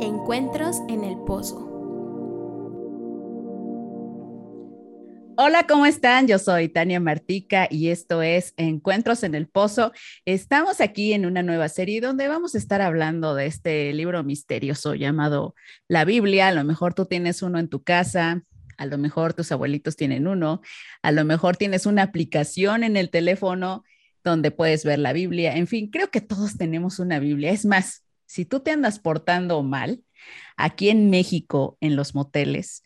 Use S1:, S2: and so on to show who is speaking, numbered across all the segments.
S1: Encuentros en el Pozo.
S2: Hola, ¿cómo están? Yo soy Tania Martica y esto es Encuentros en el Pozo. Estamos aquí en una nueva serie donde vamos a estar hablando de este libro misterioso llamado La Biblia. A lo mejor tú tienes uno en tu casa, a lo mejor tus abuelitos tienen uno, a lo mejor tienes una aplicación en el teléfono donde puedes ver la Biblia. En fin, creo que todos tenemos una Biblia. Es más, si tú te andas portando mal, aquí en México, en los moteles,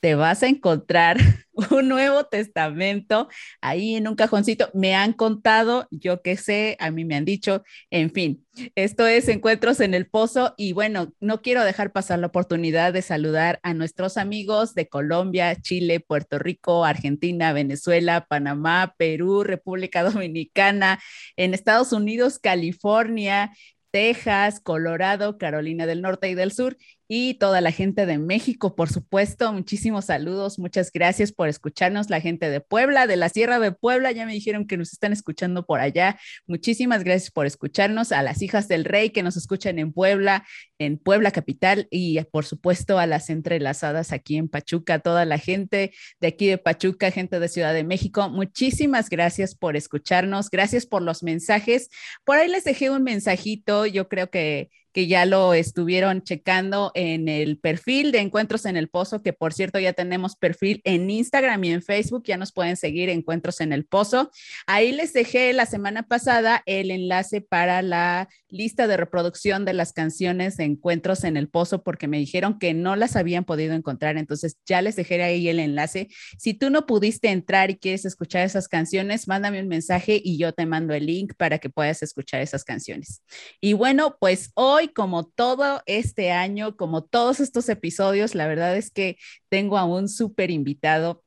S2: te vas a encontrar un Nuevo Testamento ahí en un cajoncito. Me han contado, yo qué sé, a mí me han dicho, en fin, esto es Encuentros en el Pozo y bueno, no quiero dejar pasar la oportunidad de saludar a nuestros amigos de Colombia, Chile, Puerto Rico, Argentina, Venezuela, Panamá, Perú, República Dominicana, en Estados Unidos, California, Texas, Colorado, Carolina del Norte y del Sur y toda la gente de México, por supuesto. Muchísimos saludos, muchas gracias por escucharnos, la gente de Puebla, de la Sierra de Puebla, ya me dijeron que nos están escuchando por allá. Muchísimas gracias por escucharnos, a las hijas del rey que nos escuchan en Puebla, en Puebla capital y por supuesto a las entrelazadas aquí en Pachuca, toda la gente de aquí de Pachuca, gente de Ciudad de México. Muchísimas gracias por escucharnos, gracias por los mensajes. Por ahí les dejé un mensajito, yo creo que que ya lo estuvieron checando en el perfil de Encuentros en el Pozo, que por cierto ya tenemos perfil en Instagram y en Facebook, ya nos pueden seguir Encuentros en el Pozo. Ahí les dejé la semana pasada el enlace para la lista de reproducción de las canciones de Encuentros en el Pozo, porque me dijeron que no las habían podido encontrar, entonces ya les dejé ahí el enlace. Si tú no pudiste entrar y quieres escuchar esas canciones, mándame un mensaje y yo te mando el link para que puedas escuchar esas canciones. Y bueno, pues hoy como todo este año, como todos estos episodios, la verdad es que tengo a un súper invitado.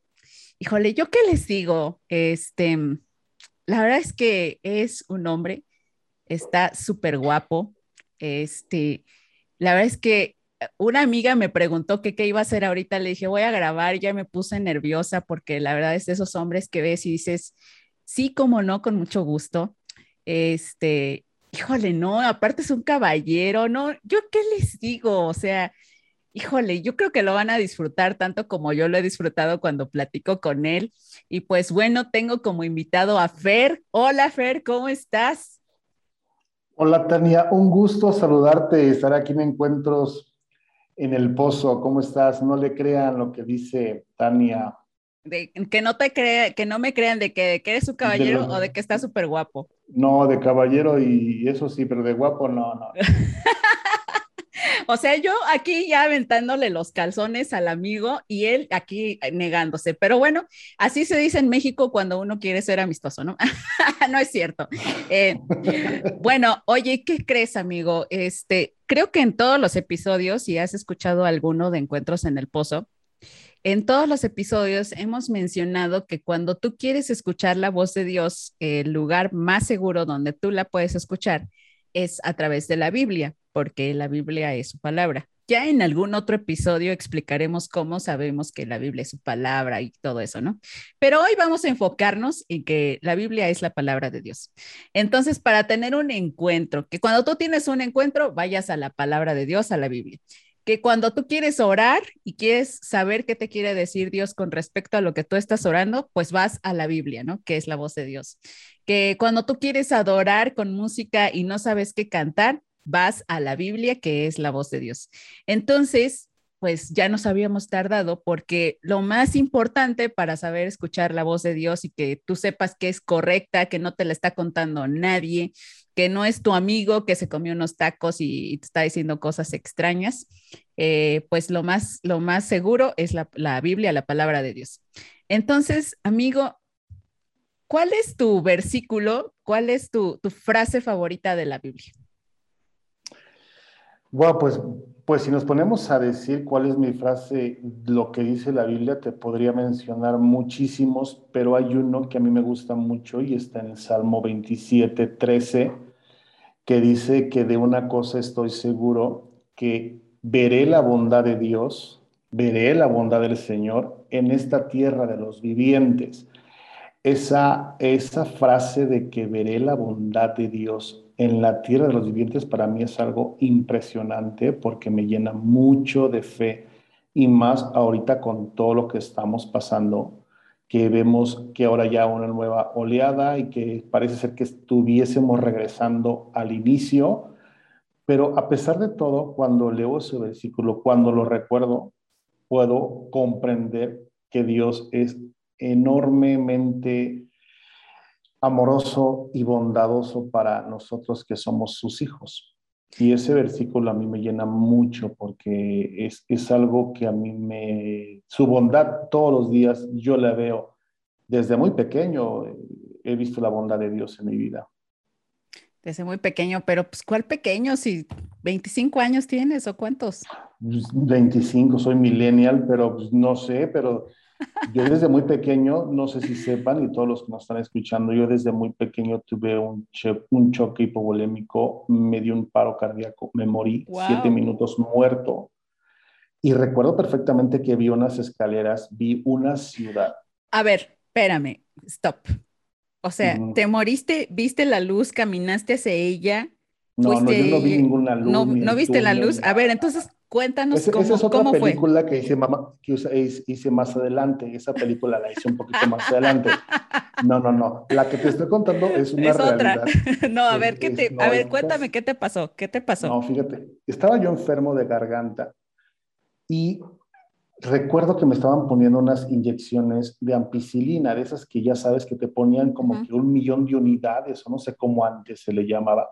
S2: Híjole, ¿yo qué les digo? Este, la verdad es que es un hombre, está súper guapo. Este, la verdad es que una amiga me preguntó que qué iba a hacer ahorita, le dije, voy a grabar, ya me puse nerviosa porque la verdad es de esos hombres que ves y dices, sí, como no, con mucho gusto. Este, híjole, no, aparte es un caballero, no, yo qué les digo, o sea, híjole, yo creo que lo van a disfrutar tanto como yo lo he disfrutado cuando platico con él. Y pues bueno, tengo como invitado a Fer. Hola Fer, ¿cómo estás?
S3: Hola Tania, un gusto saludarte estar aquí en Encuentros en el Pozo. ¿Cómo estás? No le crean lo que dice Tania.
S2: que no te crea, que no me crean de que, que eres su caballero o de que está súper guapo.
S3: No, de caballero y eso sí, pero de guapo no, no.
S2: o sea, yo aquí ya aventándole los calzones al amigo y él aquí negándose. Pero bueno, así se dice en México cuando uno quiere ser amistoso, ¿no? no es cierto. Eh, bueno, oye, ¿qué crees, amigo? Este, creo que en todos los episodios, si has escuchado alguno de Encuentros en el Pozo, en todos los episodios hemos mencionado que cuando tú quieres escuchar la voz de Dios, el lugar más seguro donde tú la puedes escuchar es a través de la Biblia, porque la Biblia es su palabra. Ya en algún otro episodio explicaremos cómo sabemos que la Biblia es su palabra y todo eso, ¿no? Pero hoy vamos a enfocarnos en que la Biblia es la palabra de Dios. Entonces, para tener un encuentro, que cuando tú tienes un encuentro, vayas a la palabra de Dios, a la Biblia que cuando tú quieres orar y quieres saber qué te quiere decir Dios con respecto a lo que tú estás orando, pues vas a la Biblia, ¿no? Que es la voz de Dios. Que cuando tú quieres adorar con música y no sabes qué cantar, vas a la Biblia, que es la voz de Dios. Entonces, pues ya nos habíamos tardado porque lo más importante para saber escuchar la voz de Dios y que tú sepas que es correcta, que no te la está contando nadie, que no es tu amigo que se comió unos tacos y, te está diciendo cosas extrañas, eh, pues lo más, lo más seguro es la, Biblia, la palabra de Dios. Entonces, amigo, ¿cuál es tu versículo? ¿Cuál es tu, frase favorita de la Biblia?
S3: Bueno, pues, pues si nos ponemos a decir cuál es mi frase, lo que dice la Biblia, te podría mencionar muchísimos, pero hay uno que a mí me gusta mucho y está en el Salmo 27, 13 que dice que de una cosa estoy seguro, que veré la bondad de Dios, veré la bondad del Señor en esta tierra de los vivientes. Esa, esa frase de que veré la bondad de Dios en la tierra de los vivientes para mí es algo impresionante porque me llena mucho de fe y más ahorita con todo lo que estamos pasando, que vemos que ahora ya una nueva oleada y que parece ser que estuviésemos regresando al inicio, pero a pesar de todo, cuando leo ese versículo, cuando lo recuerdo, puedo comprender que Dios es enormemente amoroso y bondadoso para nosotros que somos sus hijos. Y ese versículo a mí me llena mucho porque es, es algo que a mí me... Su bondad todos los días yo la veo. Desde muy pequeño he visto la bondad de Dios en mi vida.
S2: Desde muy pequeño, pero pues ¿cuál pequeño? Si 25 años tienes o cuántos?
S3: 25, soy millennial, pero pues, no sé, pero yo desde muy pequeño, no sé si sepan y todos los que nos están escuchando, yo desde muy pequeño tuve un, un choque hipovolémico, me dio un paro cardíaco, me morí siete minutos muerto. Y recuerdo perfectamente que vi unas escaleras, vi una ciudad.
S2: A ver, espérame, stop. O sea, te moriste, viste la luz, caminaste hacia ella.
S3: No, no, yo no vi ninguna luz.
S2: No, no viste la luz. A ver, entonces Cuéntanos cómo,
S3: esa es otra
S2: cómo
S3: película que, hice, que hice más adelante. Esa película la hice un poquito más adelante. No, no, no. La que te estoy contando es una es otra.
S2: No, a ver, ¿qué te, a ver, cuéntame qué te pasó. ¿Qué te pasó?
S3: No, fíjate, estaba yo enfermo de garganta y recuerdo que me estaban poniendo unas inyecciones de ampicilina, de esas que ya sabes que te ponían como que un millón de unidades, o no sé cómo antes se le llamaba.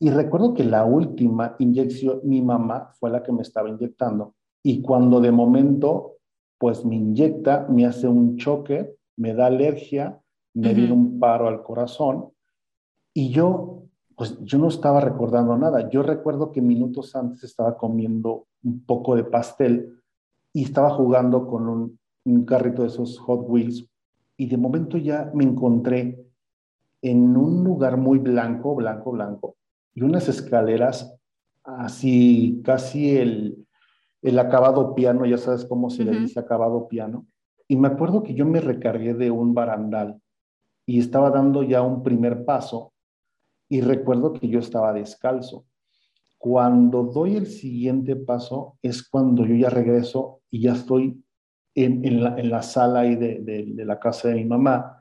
S3: Y recuerdo que la última inyección, mi mamá fue la que me estaba inyectando. Y cuando de momento, pues me inyecta, me hace un choque, me da alergia, me viene un paro al corazón. Y yo, pues yo no estaba recordando nada. Yo recuerdo que minutos antes estaba comiendo un poco de pastel y estaba jugando con un, un carrito de esos Hot Wheels. Y de momento ya me encontré en un lugar muy blanco, blanco, blanco, y unas escaleras así, casi el, el acabado piano, ya sabes cómo se le dice acabado piano. Y me acuerdo que yo me recargué de un barandal y estaba dando ya un primer paso y recuerdo que yo estaba descalzo. Cuando doy el siguiente paso es cuando yo ya regreso y ya estoy en, en, la, en la, sala ahí de, de, de, la casa de mi mamá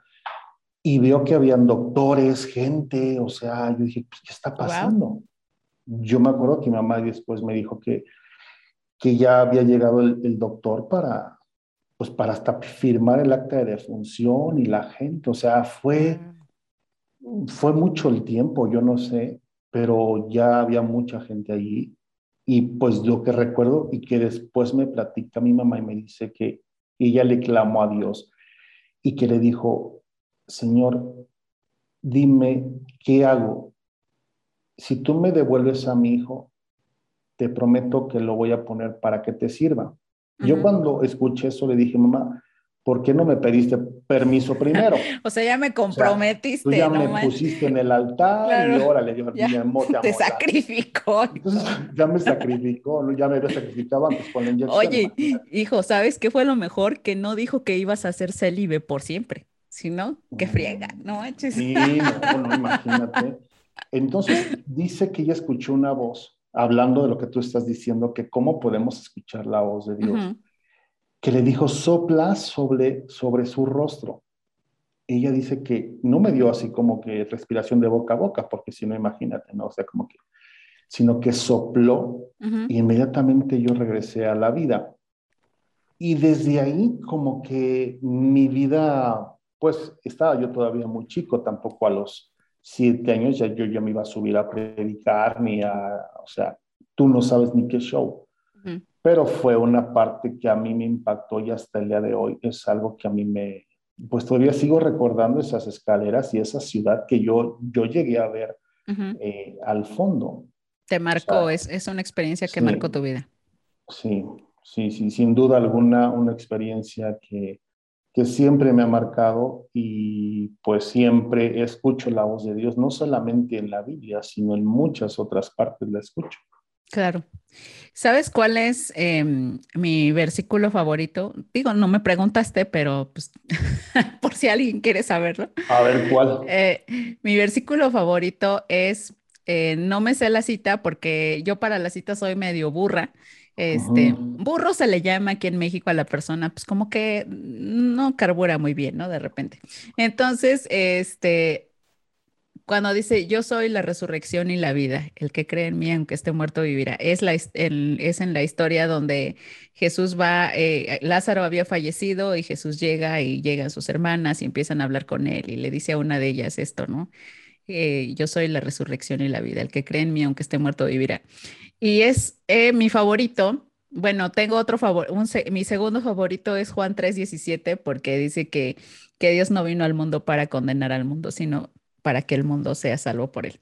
S3: y veo que habían doctores, gente, o sea, yo dije, pues, ¿qué está pasando? Yo me acuerdo que mi mamá después me dijo que, que ya había llegado el, doctor para, pues para hasta firmar el acta de defunción y la gente, o sea, fue, fue mucho el tiempo, yo no sé, pero ya había mucha gente allí. Y pues lo que recuerdo y que después me platica mi mamá y me dice que ella le clamó a Dios y que le dijo, Señor, dime qué hago. Si tú me devuelves a mi hijo, te prometo que lo voy a poner para que te sirva. Yo cuando escuché eso le dije, mamá, ¿por qué no me pediste permiso primero?
S2: o sea, ya me comprometiste.
S3: tú ya me pusiste en el altar y órale, yo ya,
S2: te, te sacrificó.
S3: Entonces, ya me sacrificó, ya me había sacrificado antes con la inyección.
S2: Oye, hijo, ¿sabes qué fue lo mejor? Que no dijo que ibas a ser célibe por siempre. Si no, qué friega, no
S3: Sí, no, imagínate. Entonces dice que ella escuchó una voz, hablando de lo que tú estás diciendo, que cómo podemos escuchar la voz de Dios, que le dijo, sopla sobre, sobre su rostro. Ella dice que no me dio así como que respiración de boca a boca, porque si no, imagínate, ¿no? O sea, como que, sino que sopló y inmediatamente yo regresé a la vida. Y desde ahí como que mi vida pues estaba yo todavía muy chico, tampoco a los siete años ya yo ya me iba a subir a predicar, ni a, o sea, tú no sabes ni qué show. Pero fue una parte que a mí me impactó y hasta el día de hoy es algo que a mí me, pues todavía sigo recordando esas escaleras y esa ciudad que yo, yo llegué a ver eh, al fondo.
S2: Te marcó, es, es, una experiencia que marcó tu vida.
S3: Sí, sí, sí, sin duda alguna, una experiencia que, que siempre me ha marcado y pues siempre escucho la voz de Dios, no solamente en la Biblia, sino en muchas otras partes la escucho.
S2: Claro. ¿Sabes cuál es em, mi versículo favorito? Digo, no me preguntaste, pero pues, por si alguien quiere saberlo.
S3: A ver, ¿cuál?
S2: Eh, mi versículo favorito es, eh, no me sé la cita porque yo para la cita soy medio burra. Este, burro se le llama aquí en México a la persona, pues como que no carbura muy bien, ¿no? De repente. Entonces, este, cuando dice, yo soy la resurrección y la vida, el que cree en mí, aunque esté muerto, vivirá. Es, la, es en la historia donde Jesús va, eh, Lázaro había fallecido y Jesús llega y llegan sus hermanas y empiezan a hablar con él y le dice a una de ellas esto, ¿no? Eh, yo soy la resurrección y la vida, el que cree en mí, aunque esté muerto, vivirá. Y es eh, mi favorito. Bueno, tengo otro favor, mi segundo favorito es Juan 3:17 porque dice que, que Dios no vino al mundo para condenar al mundo, sino para que el mundo sea salvo por él.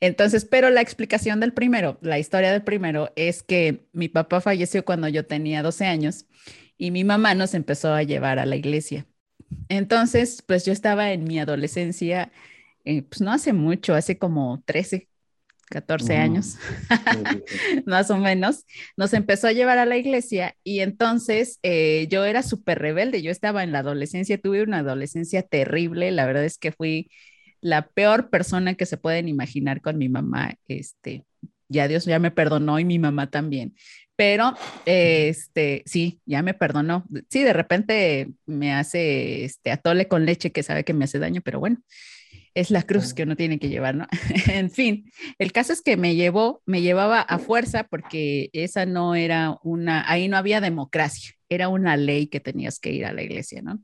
S2: Entonces, pero la explicación del primero, la historia del primero es que mi papá falleció cuando yo tenía 12 años y mi mamá nos empezó a llevar a la iglesia. Entonces, pues yo estaba en mi adolescencia, eh, pues no hace mucho, hace como 13, 14 años, más o menos, nos empezó a llevar a la iglesia y entonces eh, yo era súper rebelde, yo estaba en la adolescencia, tuve una adolescencia terrible, la verdad es que fui la peor persona que se pueden imaginar con mi mamá. Este, ya Dios ya me perdonó y mi mamá también. Pero, este, sí, ya me perdonó. Sí, de repente me hace este atole con leche que sabe que me hace daño, pero bueno, es la cruz que uno tiene que llevar, ¿no? en fin, el caso es que me llevó, me llevaba a fuerza porque esa no era una, ahí no había democracia, era una ley que tenías que ir a la iglesia, ¿no?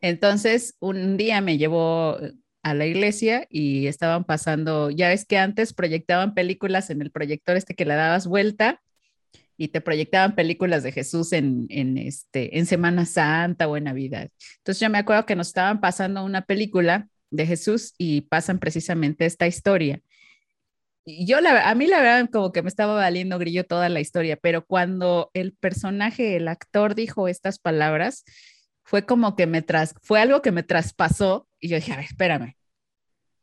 S2: Entonces, un día me llevó a la iglesia y estaban pasando, ya ves que antes proyectaban películas en el proyector este que le dabas vuelta y te proyectaban películas de Jesús en, en, este, en Semana Santa o en Navidad. Entonces yo me acuerdo que nos estaban pasando una película de Jesús y pasan precisamente esta historia. Yo, a mí la verdad, como que me estaba valiendo grillo toda la historia, pero cuando el personaje, el actor dijo estas palabras, fue como que me tras, fue algo que me traspasó y yo dije, a ver, espérame,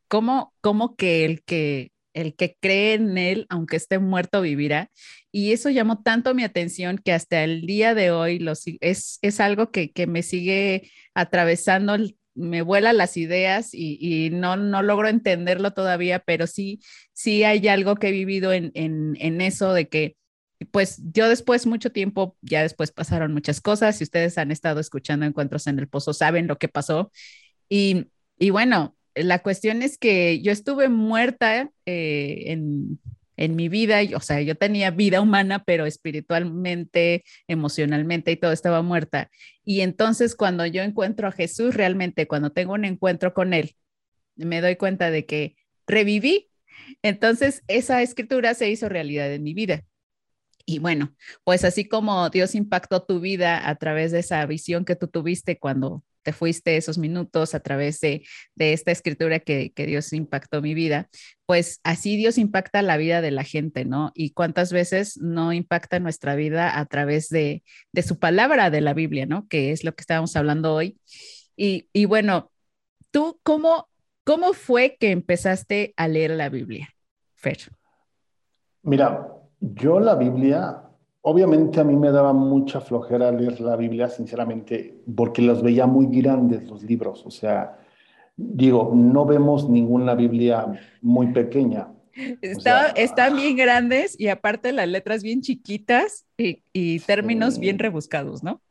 S2: ¿cómo, cómo que el que el que cree en él, aunque esté muerto, vivirá? Y eso llamó tanto mi atención que hasta el día de hoy lo, es, es algo que, que me sigue atravesando, me vuela las ideas y, no, no logro entenderlo todavía, pero sí, sí hay algo que he vivido en, en, en eso de que pues yo después, mucho tiempo, ya después pasaron muchas cosas. Si ustedes han estado escuchando Encuentros en el Pozo, saben lo que pasó. Y, y bueno, la cuestión es que yo estuve muerta eh, en, en, mi vida, o sea, yo tenía vida humana, pero espiritualmente, emocionalmente y todo estaba muerta. Y entonces cuando yo encuentro a Jesús, realmente cuando tengo un encuentro con Él, me doy cuenta de que reviví. Entonces esa escritura se hizo realidad en mi vida. Y bueno, pues así como Dios impactó tu vida a través de esa visión que tú tuviste cuando te fuiste esos minutos, a través de, esta escritura que, Dios impactó mi vida, pues así Dios impacta la vida de la gente, ¿no? Y cuántas veces no impacta nuestra vida a través de, su palabra de la Biblia, ¿no? Que es lo que estábamos hablando hoy. Y, y bueno, ¿tú cómo, cómo fue que empezaste a leer la Biblia, Fer?
S3: Mira, yo la Biblia, obviamente a mí me daba mucha flojera leer la Biblia, sinceramente, porque los veía muy grandes los libros. O sea, digo, no vemos ninguna Biblia muy pequeña.
S2: están bien grandes y aparte las letras bien chiquitas y, términos bien rebuscados, ¿no?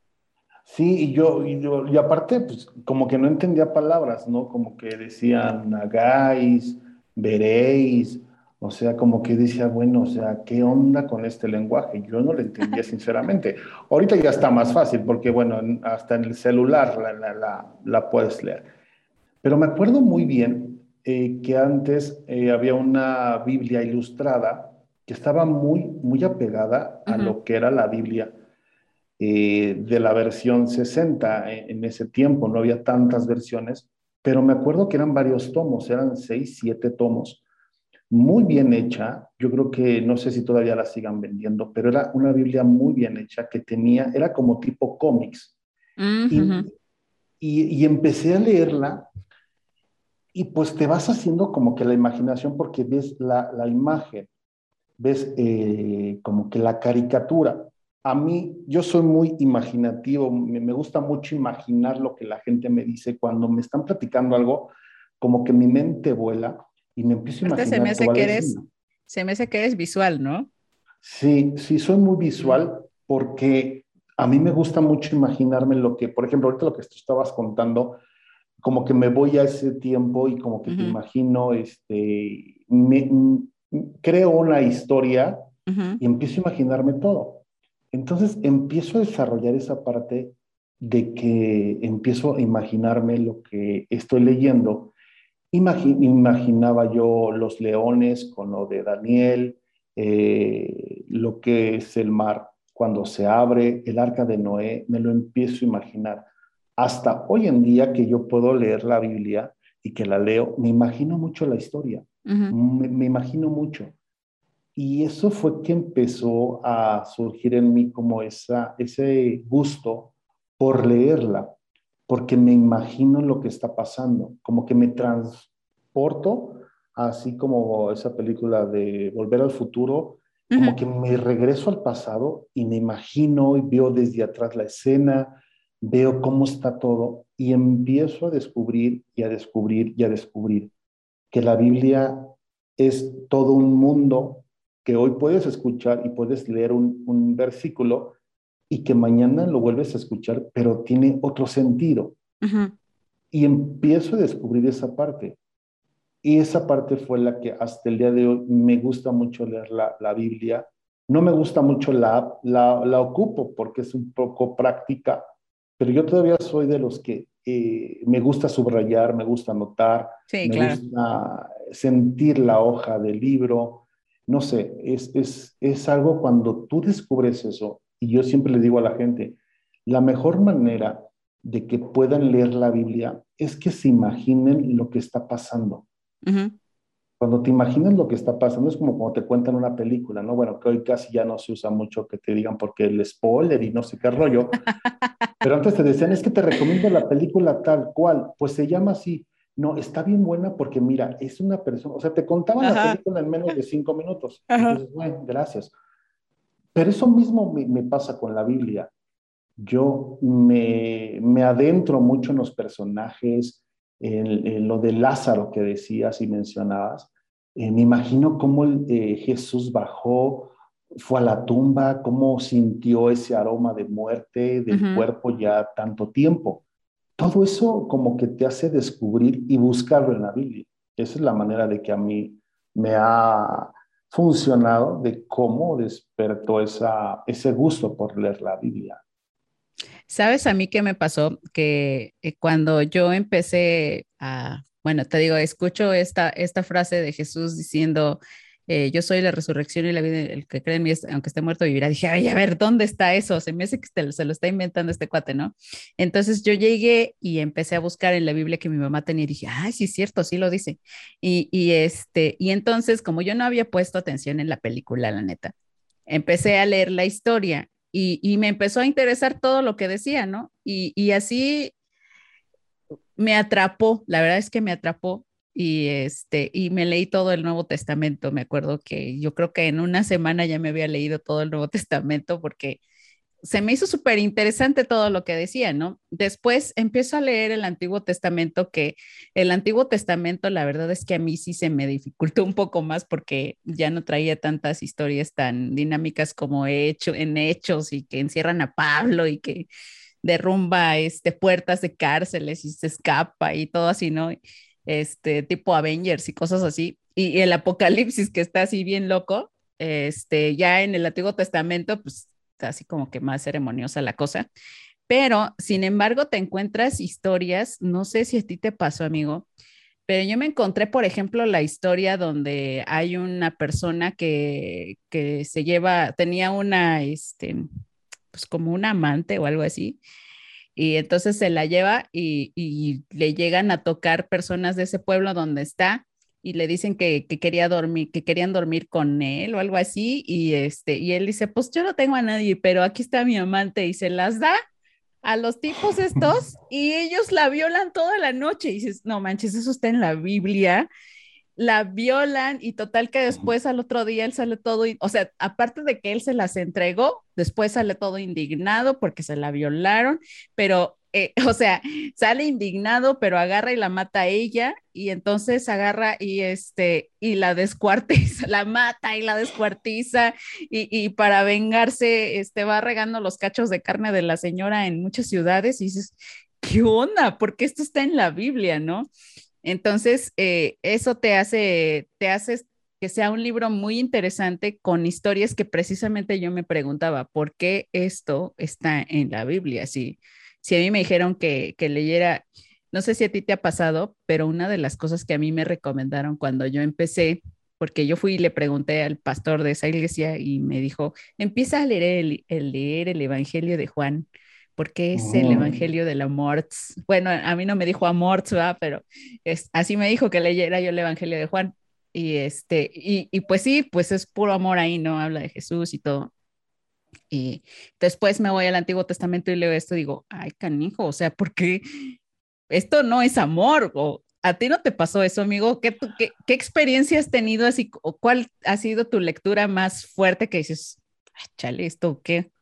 S3: Sí, y yo, y yo, y aparte, pues como que no entendía palabras, ¿no? Como que decían hagáis, veréis, o sea, como que decía, bueno, o sea, ¿qué onda con este lenguaje? Yo no lo entendía sinceramente. Ahorita ya está más fácil porque, bueno, hasta en el celular la, puedes leer. Pero me acuerdo muy bien eh, que antes eh, había una Biblia ilustrada que estaba muy, muy apegada a lo que era la Biblia eh, de la versión 60 en, ese tiempo. No había tantas versiones, pero me acuerdo que eran varios tomos, eran seis, siete tomos muy bien hecha. Yo creo que no sé si todavía la sigan vendiendo, pero era una Biblia muy bien hecha que tenía, era como tipo cómics. y, empecé a leerla y pues te vas haciendo como que la imaginación porque ves la, imagen. ves eh, como que la caricatura. A mí, yo soy muy imaginativo, me, gusta mucho imaginar lo que la gente me dice cuando me están platicando algo, como que mi mente vuela y me empiezo a imaginar.
S2: Se me hace que eres, se me hace que eres visual, ¿no?
S3: Sí, sí, soy muy visual porque a mí me gusta mucho imaginarme lo que, por ejemplo, ahorita lo que tú estabas contando, como que me voy a ese tiempo y como que te imagino, este, me, creo una historia y empiezo a imaginarme todo. Entonces empiezo a desarrollar esa parte de que empiezo a imaginarme lo que estoy leyendo. Imaginaba yo los leones con lo de Daniel, eh, lo que es el mar cuando se abre, el arca de Noé, me lo empiezo a imaginar. Hasta hoy en día que yo puedo leer la Biblia y que la leo, me imagino mucho la historia, me, imagino mucho. Y eso fue que empezó a surgir en mí como esa, ese gusto por leerla, porque me imagino lo que está pasando, como que me transporto, así como esa película de Volver al Futuro, como que me regreso al pasado y me imagino y veo desde atrás la escena, veo cómo está todo y empiezo a descubrir y a descubrir y a descubrir que la Biblia es todo un mundo que hoy puedes escuchar y puedes leer un, versículo y que mañana lo vuelves a escuchar, pero tiene otro sentido. Y empiezo a descubrir esa parte. Y esa parte fue la que hasta el día de hoy me gusta mucho leer la, la Biblia. No me gusta mucho la app, la, la, ocupo porque es un poco práctica, pero yo todavía soy de los que eh, me gusta subrayar, me gusta anotar, me gusta sentir la hoja del libro. No sé, es, es, es algo cuando tú descubres eso, y yo siempre le digo a la gente, la mejor manera de que puedan leer la Biblia es que se imaginen lo que está pasando. Cuando te imaginas lo que está pasando, es como cuando te cuentan una película, ¿no? Bueno, que hoy casi ya no se usa mucho que te digan porque el spoiler y no sé qué rollo. Pero antes te decían, es que te recomiendo la película tal cual. Pues se llama así. No, está bien buena porque mira, es una persona, o sea, te contaban la película en menos de cinco minutos. Entonces, bueno, gracias. Pero eso mismo me, me pasa con la Biblia. Yo me, me adentro mucho en los personajes, en, lo de Lázaro que decías y mencionabas, eh, me imagino cómo eh, Jesús bajó, fue a la tumba, cómo sintió ese aroma de muerte del cuerpo ya tanto tiempo. Todo eso como que te hace descubrir y buscarlo en la Biblia. Esa es la manera de que a mí me ha funcionado de cómo despertó ese gusto por leer la Biblia.
S2: ¿Sabes a mí qué me pasó? Que eh, cuando yo empecé a, bueno, te digo, escucho esta, esta frase de Jesús diciendo, eh, yo soy la resurrección y la vida, el que cree en mí, aunque esté muerto, vivirá. Dije, ay, a ver, ¿dónde está eso? Se me hace que se lo está inventando este cuate, ¿no? Entonces yo llegué y empecé a buscar en la Biblia que mi mamá tenía y dije, ay, sí es cierto, sí lo dice. Y, y, este, y entonces, como yo no había puesto atención en la película, la neta, empecé a leer la historia y, me empezó a interesar todo lo que decía, ¿no? Y, así me atrapó, la verdad es que me atrapó y este y me leí todo el Nuevo Testamento. Me acuerdo que yo creo que en una semana ya me había leído todo el Nuevo Testamento porque se me hizo súper interesante todo lo que decía, ¿no? Después empiezo a leer el Antiguo Testamento, que el Antiguo Testamento, la verdad es que a mí sí se me dificultó un poco más porque ya no traía tantas historias tan dinámicas como he hecho en hechos y que encierran a Pablo y que derrumba este, puertas de cárceles y se escapa y todo así, ¿no? Este tipo Avengers y cosas así. Y, el Apocalipsis que está así bien loco, este, ya en el Antiguo Testamento, pues así como que más ceremoniosa la cosa. Pero, sin embargo, te encuentras historias, no sé si a ti te pasó, amigo, pero yo me encontré, por ejemplo, la historia donde hay una persona que, que se lleva, tenía una, este, pues como un amante o algo así, y entonces se la lleva y, y, le llegan a tocar personas de ese pueblo donde está y le dicen que, quería dormir, que querían dormir con él o algo así, y este, y él dice, pues yo no tengo a nadie, pero aquí está mi amante, y se las da a los tipos estos, y ellos la violan toda la noche, y dices, no manches, eso está en la Biblia, la violan y total que después al otro día él sale todo, o sea, aparte de que él se las entregó, después sale todo indignado porque se la violaron, pero eh, o sea, sale indignado, pero agarra y la mata a ella y entonces agarra y este y la descuartiza, la mata y la descuartiza y, y, para vengarse este va regando los cachos de carne de la señora en muchas ciudades y dices, ¿qué onda? Porque esto está en la Biblia, ¿no? Entonces, eh, eso te hace, te hace que sea un libro muy interesante con historias que precisamente yo me preguntaba, ¿por qué esto está en la Biblia? Si, si a mí me dijeron que, que leyera, no sé si a ti te ha pasado, pero una de las cosas que a mí me recomendaron cuando yo empecé, porque yo fui y le pregunté al pastor de esa iglesia y me dijo, empieza a leer el, leer el Evangelio de Juan porque es el Evangelio de la Morts. Bueno, a mí no me dijo Amorts, pero es, así me dijo que leyera yo el Evangelio de Juan. Y, este, y, y, pues sí, pues es puro amor ahí, ¿no? Habla de Jesús y todo. Y después me voy al Antiguo Testamento y leo esto y digo, ay, canijo, o sea, ¿por qué esto no es amor? O, ¿A ti no te pasó eso, amigo? ¿Qué, qué, qué experiencia has tenido así? ¿O cuál ha sido tu lectura más fuerte que dices, chale, esto qué?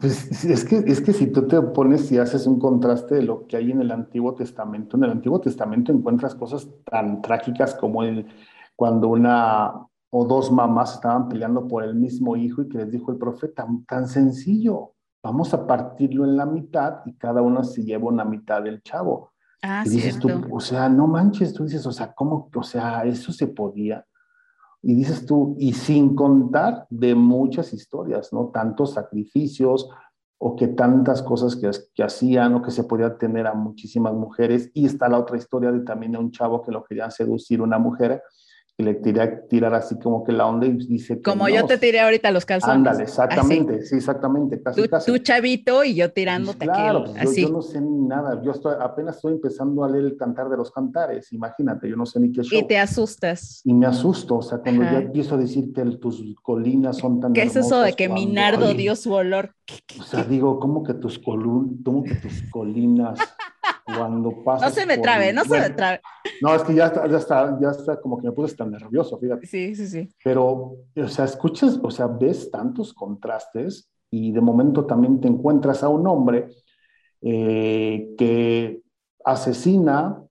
S3: Pues es que, es que si tú te pones y haces un contraste de lo que hay en el Antiguo Testamento, en el Antiguo Testamento encuentras cosas tan trágicas como el, cuando una o dos mamás estaban peleando por el mismo hijo y que les dijo el profeta, tan sencillo, vamos a partirlo en la mitad y cada uno se lleva una mitad del chavo.
S2: Ah,
S3: y dices tú, o sea, no manches, tú dices, o sea, ¿cómo? O sea, eso se podía. Y dices tú, y sin contar de muchas historias, ¿no? Tantos sacrificios o que tantas cosas que, hacían o que se podía tener a muchísimas mujeres. Y está la otra historia de también de un chavo que lo quería seducir una mujer que le tiré tirar así como que la onda y dice
S2: Como yo te tiré ahorita los calzones.
S3: Ándale, exactamente, sí, exactamente,
S2: casi, tú, casi. Tú chavito y yo tirándote
S3: pues claro, pues así. Yo, no sé ni nada, yo estoy, apenas estoy empezando a leer el cantar de los cantares, imagínate, yo no sé ni qué show.
S2: Y te asustas.
S3: Y me asusto, o sea, cuando ya empiezo a decir que tus colinas son tan
S2: ¿Qué es eso de que Minardo dio su olor?
S3: O sea, digo, ¿cómo que tus, colun, cómo que tus colinas cuando pasa.
S2: No se me trabe, no se me trabe.
S3: No, es que ya está, ya está, ya está, como que me puse tan nervioso, fíjate.
S2: Sí, sí, sí.
S3: Pero, o sea, escuchas, o sea, ves tantos contrastes y de momento también te encuentras a un hombre eh, que asesina,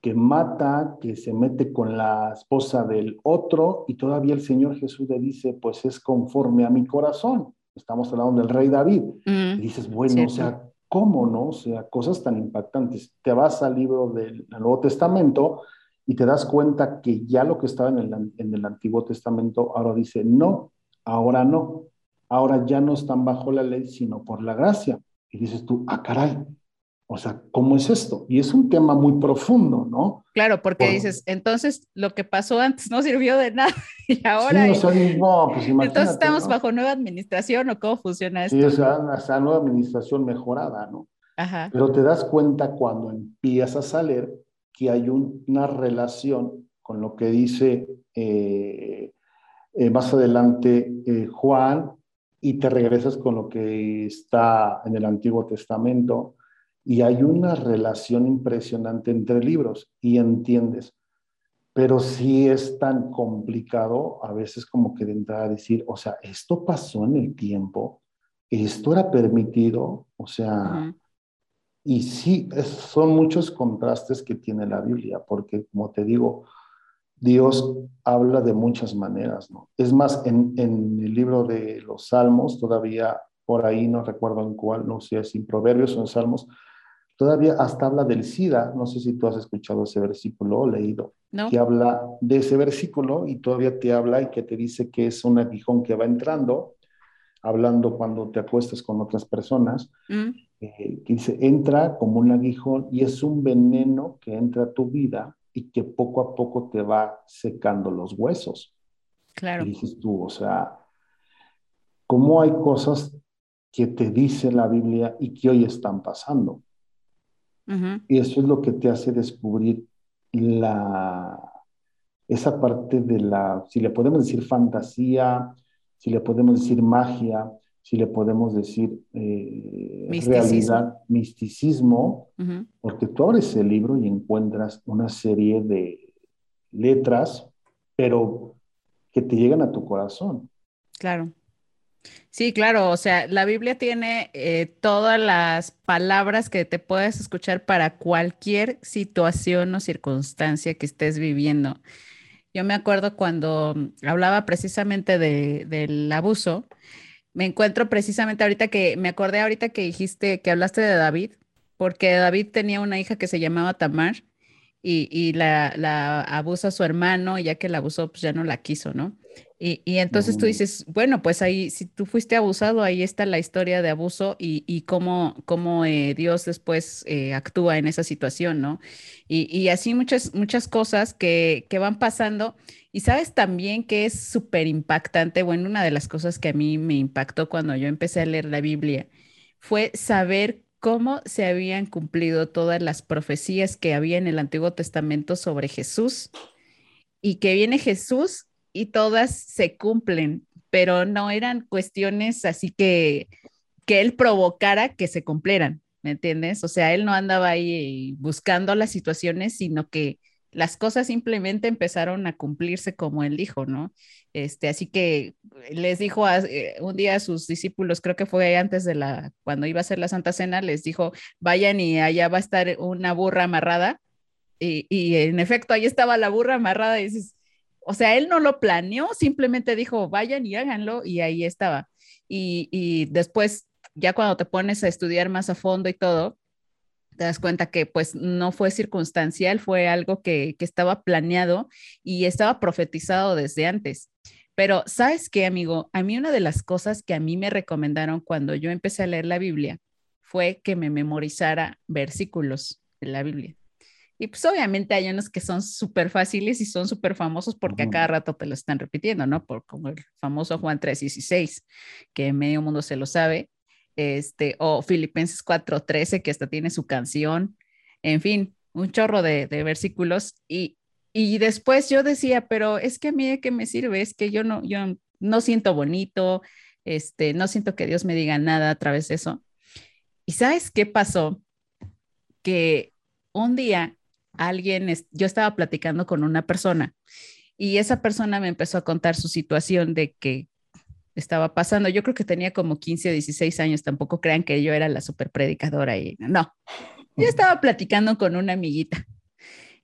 S3: que mata, que se mete con la esposa del otro y todavía el Señor Jesús le dice, pues es conforme a mi corazón. Estamos hablando del rey David. Mm, y dices, bueno, o sea, ¿Cómo no? O sea, cosas tan impactantes. Te vas al libro del Nuevo Testamento y te das cuenta que ya lo que estaba en el, Antiguo Testamento ahora dice, no, ahora no, ahora ya no están bajo la ley, sino por la gracia. Y dices tú, ah, caray, o sea, ¿cómo es esto? Y es un tema muy profundo, ¿no?
S2: Claro, porque dices, entonces lo que pasó antes no sirvió de nada y ahora...
S3: Sí, o sea, no, pues
S2: entonces estamos bajo nueva administración o cómo funciona esto.
S3: Sí, o sea, nueva administración mejorada, ¿no?
S2: Ajá.
S3: Pero te das cuenta cuando empiezas a leer que hay una relación con lo que dice eh, eh, más adelante eh, Juan y te regresas con lo que está en el Antiguo Testamento y hay una relación impresionante entre libros y entiendes. Pero sí es tan complicado a veces como que de entrar a decir, o sea, esto pasó en el tiempo, esto era permitido, o sea, y sí, son muchos contrastes que tiene la Biblia, porque como te digo, Dios habla de muchas maneras, ¿no? Es más, en, en el libro de los Salmos, todavía por ahí, no recuerdo en cuál, no sé si en Proverbios o en Salmos, Todavía hasta habla del SIDA, no sé si tú has escuchado ese versículo o leído, que habla de ese versículo y todavía te habla y que te dice que es un aguijón que va entrando, hablando cuando te acuestas con otras personas, mm. eh, que dice, entra como un aguijón y es un veneno que entra a tu vida y que poco a poco te va secando los huesos.
S2: Claro.
S3: Y dices tú, o sea, ¿cómo hay cosas que te dice la Biblia y que hoy están pasando? Y eso es lo que te hace descubrir la, esa parte de la, si le podemos decir fantasía, si le podemos decir magia, si le podemos decir eh, realidad, misticismo, porque tú abres el libro y encuentras una serie de, letras, pero que te llegan a tu corazón.
S2: Claro. Sí, claro, o sea, la Biblia tiene eh, todas las palabras que te puedes escuchar para cualquier situación o circunstancia que estés viviendo. Yo me acuerdo cuando hablaba precisamente del abuso, me encuentro precisamente ahorita que, me acordé ahorita que dijiste, que hablaste de David, porque David tenía una hija que se llamaba Tamar y, la, la abusa su hermano, y ya que la abusó, pues ya no la quiso, ¿no? Y, entonces tú dices, bueno, pues ahí, si tú fuiste abusado, ahí está la historia de abuso y, cómo, cómo eh, Dios después eh, actúa en esa situación, ¿no? Y, así muchas, muchas cosas que, que, van pasando. Y sabes también que es súper impactante, bueno, una de las cosas que a mí me impactó cuando yo empecé a leer la Biblia fue saber cómo se habían cumplido todas las profecías que había en el Antiguo Testamento sobre Jesús y que viene Jesús y todas se cumplen, pero no eran cuestiones así que, que él provocara que se cumplieran, ¿me entiendes? O sea, él no andaba ahí buscando las situaciones, sino que las cosas simplemente empezaron a cumplirse como él dijo, ¿no? Este, así que les dijo eh, un día a sus discípulos, creo que fue antes de la, cuando iba a ser la Santa Cena, les dijo, vayan y allá va a estar una burra amarrada. Y, y en efecto, ahí estaba la burra amarrada y dices, o sea, él no lo planeó, simplemente dijo, vayan y háganlo y ahí estaba. Y, después, ya cuando te pones a estudiar más a fondo y todo, te das cuenta que pues no fue circunstancial, fue algo que, que estaba planeado y estaba profetizado desde antes. Pero, ¿sabes qué, amigo? A mí una de las cosas que a mí me recomendaron cuando yo empecé a leer la Biblia fue que me memorizara versículos de la Biblia. Y pues obviamente hay unos que son súper fáciles y son súper famosos porque a cada rato te lo están repitiendo, ¿no? Por, como el famoso Juan 3.16, que medio mundo se lo sabe, este, o Filipenses 4.13, que hasta tiene su canción, en fin, un chorro de, de versículos. Y, y después yo decía, pero es que a mí de qué me sirve, es que yo no, yo no siento bonito, este, no siento que Dios me diga nada a través de eso. ¿Y sabes qué pasó? Que un día alguien, yo estaba platicando con una persona y esa persona me empezó a contar su situación de que estaba pasando. Yo creo que tenía como 15 o 16 años, tampoco crean que yo era la super predicadora y no. Yo estaba platicando con una amiguita.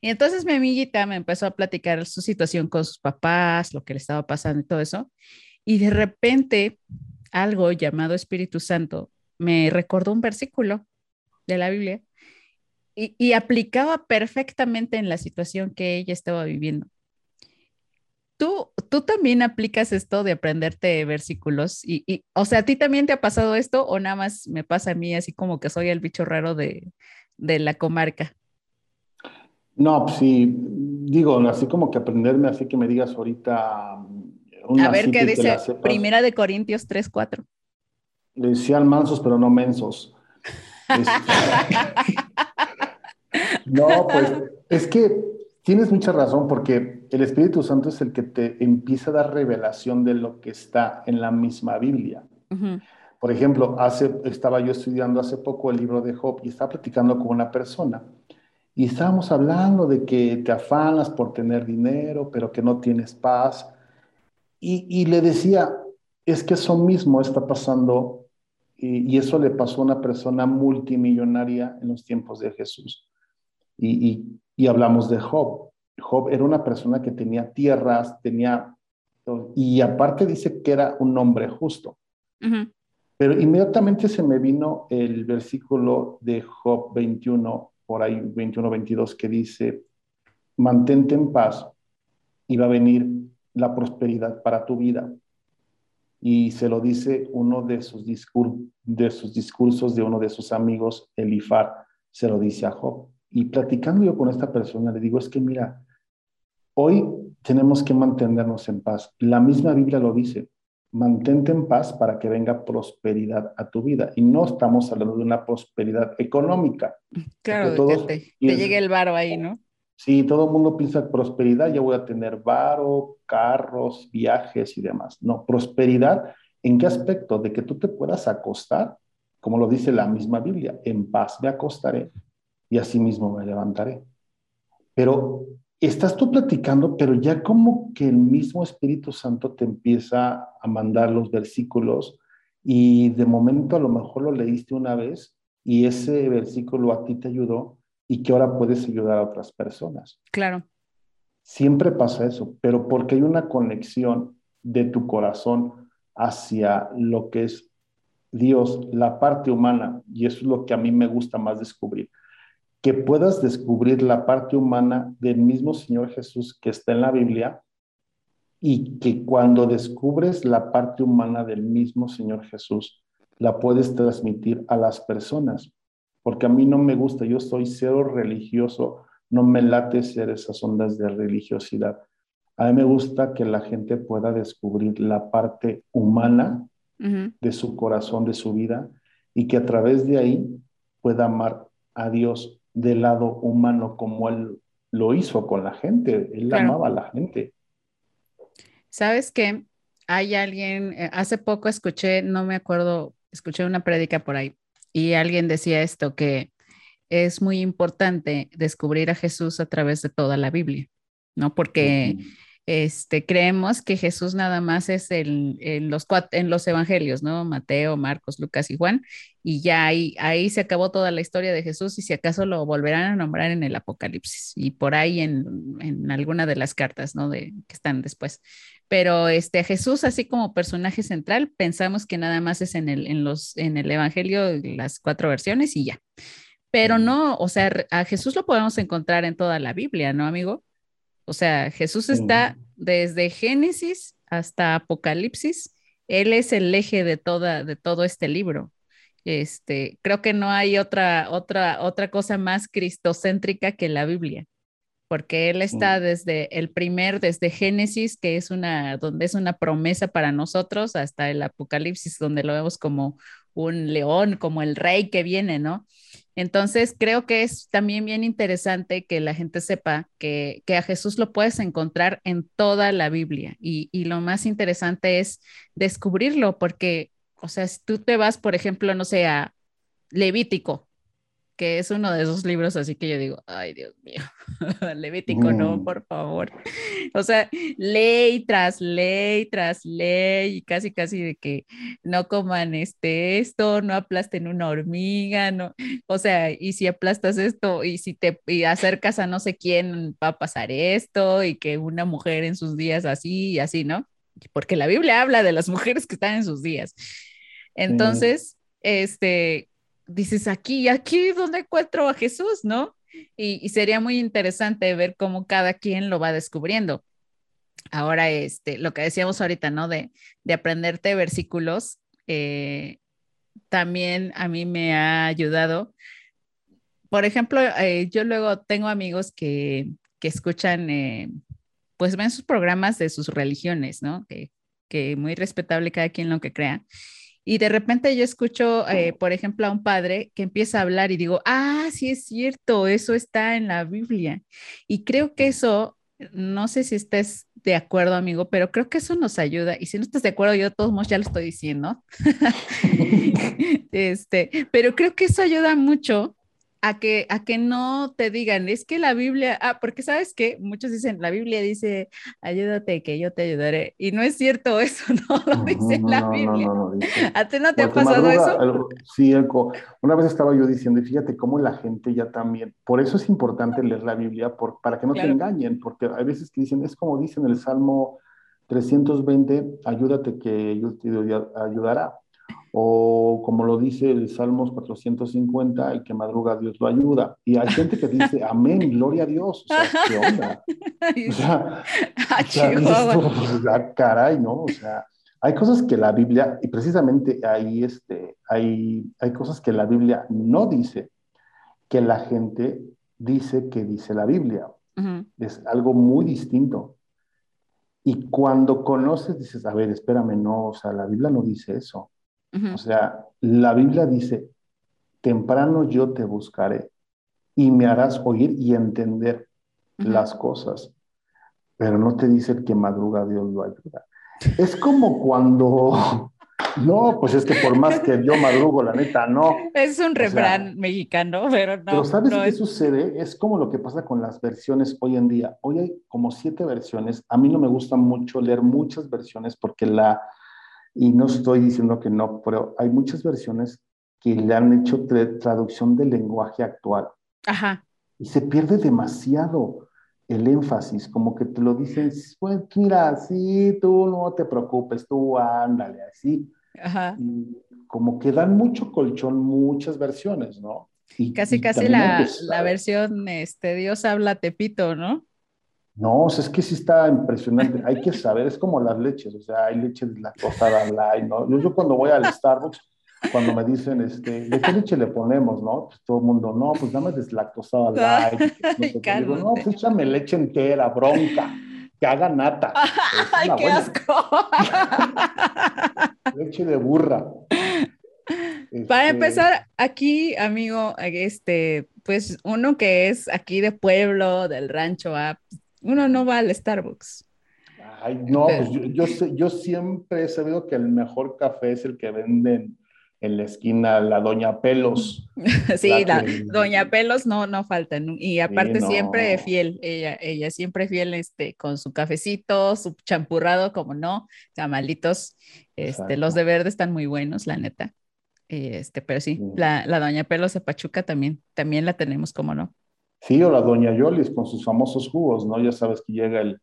S2: Y entonces mi amiguita me empezó a platicar su situación con sus papás, lo que le estaba pasando y todo eso. Y de repente algo llamado Espíritu Santo me recordó un versículo de la Biblia y, aplicaba perfectamente en la situación que ella estaba viviendo. ¿Tú, tú también aplicas esto de aprenderte versículos y, o sea, ¿a ti también te ha pasado esto o nada más me pasa a mí así como que soy el bicho raro de, de la comarca?
S3: No, pues sí, digo, así como que aprenderme, así que me digas ahorita.
S2: Una a ver qué dice Primera de Corintios 3, 4.
S3: Decían mansos, pero no mensos. No, pues es que tienes mucha razón porque el Espíritu Santo es el que te empieza a dar revelación de lo que está en la misma Biblia. Por ejemplo, hace, estaba yo estudiando hace poco el libro de Job y estaba platicando con una persona y estábamos hablando de que te afanas por tener dinero, pero que no tienes paz. Y, y le decía, es que eso mismo está pasando y, y, eso le pasó a una persona multimillonaria en los tiempos de Jesús. Y, hablamos de Job. Job era una persona que tenía tierras, tenía, y aparte dice que era un hombre justo. Pero inmediatamente se me vino el versículo de Job 21, por ahí 21, 22, que dice, mantente en paz y va a venir la prosperidad para tu vida. Y se lo dice uno de sus, de sus discursos de uno de sus amigos, Elifar, se lo dice a Job. Y platicando yo con esta persona, le digo, es que mira, hoy tenemos que mantenernos en paz. La misma Biblia lo dice, mantente en paz para que venga prosperidad a tu vida. Y no estamos hablando de una prosperidad económica.
S2: Claro, todos, que te, llegue el varo ahí, ¿no?
S3: Sí, todo el mundo piensa prosperidad, ya voy a tener varo, carros, viajes y demás. No, prosperidad, ¿en qué aspecto? De que tú te puedas acostar, como lo dice la misma Biblia, en paz me acostaré y así mismo me levantaré. Pero estás tú platicando, pero ya como que el mismo Espíritu Santo te empieza a mandar los versículos y de momento a lo mejor lo leíste una vez y ese versículo a ti te ayudó y que ahora puedes ayudar a otras personas.
S2: Claro.
S3: Siempre pasa eso, pero porque hay una conexión de tu corazón hacia lo que es Dios, la parte humana, y eso es lo que a mí me gusta más descubrir que puedas descubrir la parte humana del mismo Señor Jesús que está en la Biblia y que cuando descubres la parte humana del mismo Señor Jesús, la puedes transmitir a las personas. Porque a mí no me gusta, yo soy cero religioso, no me late ser esas ondas de religiosidad. A mí me gusta que la gente pueda descubrir la parte humana de su corazón, de su vida, y que a través de ahí pueda amar a Dios del lado humano como él lo hizo con la gente. Él amaba a la gente.
S2: ¿Sabes qué? Hay alguien, eh, hace poco escuché, no me acuerdo, escuché una prédica por ahí y alguien decía esto, que es muy importante descubrir a Jesús a través de toda la Biblia, ¿no? Porque este, creemos que Jesús nada más es el, en, los, en los evangelios, ¿no? Mateo, Marcos, Lucas y Juan, y ya ahí, ahí se acabó toda la historia de Jesús y si acaso lo volverán a nombrar en el Apocalipsis y por ahí en, en alguna de las cartas, ¿no? De, que están después. Pero este, Jesús, así como personaje central, pensamos que nada más es en el, en los, en el Evangelio, las cuatro versiones y ya. Pero no, o sea, a Jesús lo podemos encontrar en toda la Biblia, ¿no, amigo? O sea, Jesús está desde Génesis hasta Apocalipsis. Él es el eje de, toda, de todo este libro. Este, creo que no hay otra, otra, otra cosa más cristocéntrica que la Biblia, porque él está desde el primer, desde Génesis, que es una, donde es una promesa para nosotros, hasta el Apocalipsis, donde lo vemos como un león, como el rey que viene, ¿no? Entonces, creo que es también bien interesante que la gente sepa que, a Jesús lo puedes encontrar en toda la Biblia. Y, y, lo más interesante es descubrirlo porque, o sea, si tú te vas, por ejemplo, no sé, a Levítico, que es uno de esos libros así que yo digo, ay Dios mío, Levítico, no, mm. por favor. O sea, ley tras ley tras ley, y casi casi de que no coman este esto, no aplasten una hormiga, no, o sea, y si aplastas esto y si te acercas a no sé quién va a pasar esto y que una mujer en sus días así y así, ¿no? Porque la Biblia habla de las mujeres que están en sus días. Entonces, este, dices aquí, aquí es donde encuentro a Jesús, ¿no? Y, sería muy interesante ver cómo cada quien lo va descubriendo. Ahora, este, lo que decíamos ahorita, ¿no? De, de aprenderte versículos, eh, también a mí me ha ayudado. Por ejemplo, eh, yo luego tengo amigos que, que escuchan, eh, pues ven sus programas de sus religiones, ¿no? Que, que muy respetable cada quien lo que crea. Y de repente yo escucho, eh, por ejemplo, a un padre que empieza a hablar y digo, ah, sí es cierto, eso está en la Biblia. Y creo que eso, no sé si estés de acuerdo, amigo, pero creo que eso nos ayuda. Y si no estás de acuerdo, yo de todos modos ya lo estoy diciendo. este, pero creo que eso ayuda mucho a que, a que no te digan, es que la Biblia, ah, porque sabes que muchos dicen, la Biblia dice, ayúdate que yo te ayudaré. Y no es cierto eso, no lo dice la Biblia. ¿A ti no te ha pasado eso?
S3: sí, una vez estaba yo diciendo, y fíjate cómo la gente ya también, por eso es importante leer la Biblia, por, para que no te engañen, porque hay veces que dicen, es como dice en el Salmo 320, ayúdate que yo te ayudará. O como lo dice el Salmos 450, el que madruga Dios lo ayuda. Y hay gente que dice, amén, gloria a Dios. O sea, ¿qué onda? O sea, ah, caray, ¿no? O sea, hay cosas que la Biblia, y precisamente ahí este, hay, hay cosas que la Biblia no dice, que la gente dice que dice la Biblia. Es algo muy distinto. Y cuando conoces, dices, a ver, espérame, no, o sea, la Biblia no dice eso. O sea, la Biblia dice, temprano yo te buscaré y me harás oír y entender las cosas, pero no te dice el que madruga Dios lo ayuda. Es como cuando, No, pues es que por más que yo madrugo, la neta, no.
S2: Es un refrán mexicano, pero no.
S3: Pero ¿sabes
S2: no
S3: qué
S2: es-
S3: sucede? Es como lo que pasa con las versiones hoy en día. Hoy hay como siete versiones. A mí no me gusta mucho leer muchas versiones porque la, y no estoy diciendo que no, pero hay muchas versiones que le han hecho tra- traducción del lenguaje actual
S2: Ajá,
S3: y se pierde demasiado el énfasis, como que te lo dicen, pues mira, sí, tú no te preocupes, tú ándale, así.
S2: ajá.
S3: Y como que dan mucho colchón, muchas versiones, ¿no? Y,
S2: Casi,
S3: y
S2: casi la, la versión, este, Dios habla Tepito, ¿no?
S3: No, o sea, es que sí está impresionante. Hay que saber, es como las leches, o sea, hay leche deslactosada light, ¿no? Yo, yo cuando voy al Starbucks, cuando me dicen, este, ¿de qué leche le ponemos, no? Pues todo el mundo, no, pues dame deslactosada light. No sé Digo, no, pues échame leche entera, bronca, que haga nata.
S2: ¡Ay, qué
S3: buena
S2: asco!
S3: Leche de burra.
S2: Para
S3: Este,
S2: empezar, aquí, amigo, este, pues uno que es aquí de pueblo, del rancho, ah, uno no va al Starbucks.
S3: Ay, no, pues yo, yo, sé- yo siempre he sabido que el mejor café es el que venden en la esquina, la Doña Pelos.
S2: Sí,
S3: La
S2: la,
S3: que-
S2: Doña Pelos no, no falta. nu- Y aparte
S3: no.
S2: siempre fiel, ella, ella siempre fiel este, con su cafecito, su champurrado, como no, tamalitos. Este, los de verde están muy buenos, la neta. Este, pero sí,
S3: Sí.
S2: la, la Doña Pelos de Pachuca también, también la tenemos, como no.
S3: Sí, o la Doña Yolis con sus famosos jugos, ¿no? Ya sabes que llega el,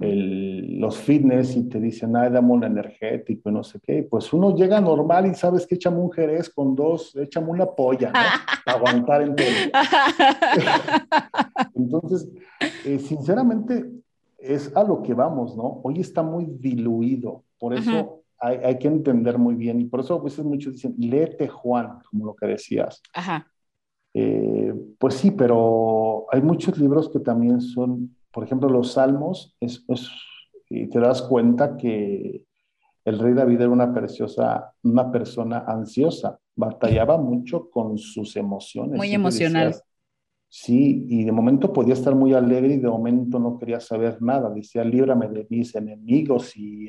S3: el- los fitness y te dicen, ay, dame un energético y no sé qué. Pues uno llega normal y sabes que échame un jerez con dos, échame una polla, ¿no? Para aguantar el día. Entonces, eh, sinceramente, es a lo que vamos, ¿no? Hoy está muy diluido, por eso hay, hay que entender muy bien, y por eso a veces muchos dicen, léete Juan, como lo que decías.
S2: Ajá,
S3: Eh, pues sí, pero hay muchos libros que también son, por ejemplo, los Salmos, es, es- y te das cuenta que el rey David era una, preciosa, una persona ansiosa, batallaba mucho con sus emociones.
S2: Muy emocional.
S3: decías, sí, y de momento podía estar muy alegre y de momento no quería saber nada, decía, líbrame de mis enemigos y,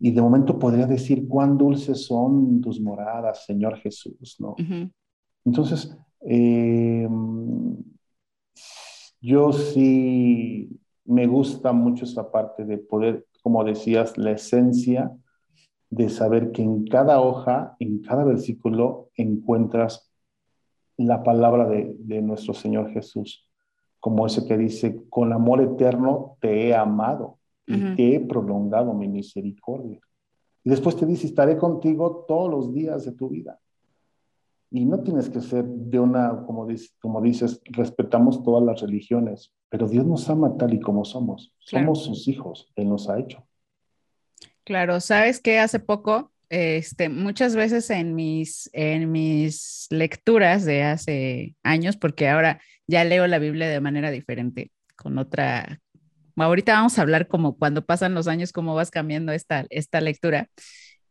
S3: y de momento podría decir, cuán dulces son tus moradas, Señor Jesús, ¿no? Entonces, eh, yo sí me gusta mucho esa parte de poder, como decías, la esencia de saber que en cada hoja, en cada versículo, encuentras la palabra de, de nuestro Señor Jesús, como ese que dice, con amor eterno te he amado y te he prolongado mi misericordia. Y después te dice, estaré contigo todos los días de tu vida. Y no tienes que ser de una, como, dices, como dices, respetamos todas las religiones, pero Dios nos ama tal y como somos.
S2: Claro.
S3: Somos sus hijos, Él nos ha hecho.
S2: Claro, sabes que hace poco, este, muchas veces en mis, en mis lecturas de hace años, porque ahora ya leo la Biblia de manera diferente, con otra. Ahorita vamos a hablar como cuando pasan los años, cómo vas cambiando esta, esta lectura.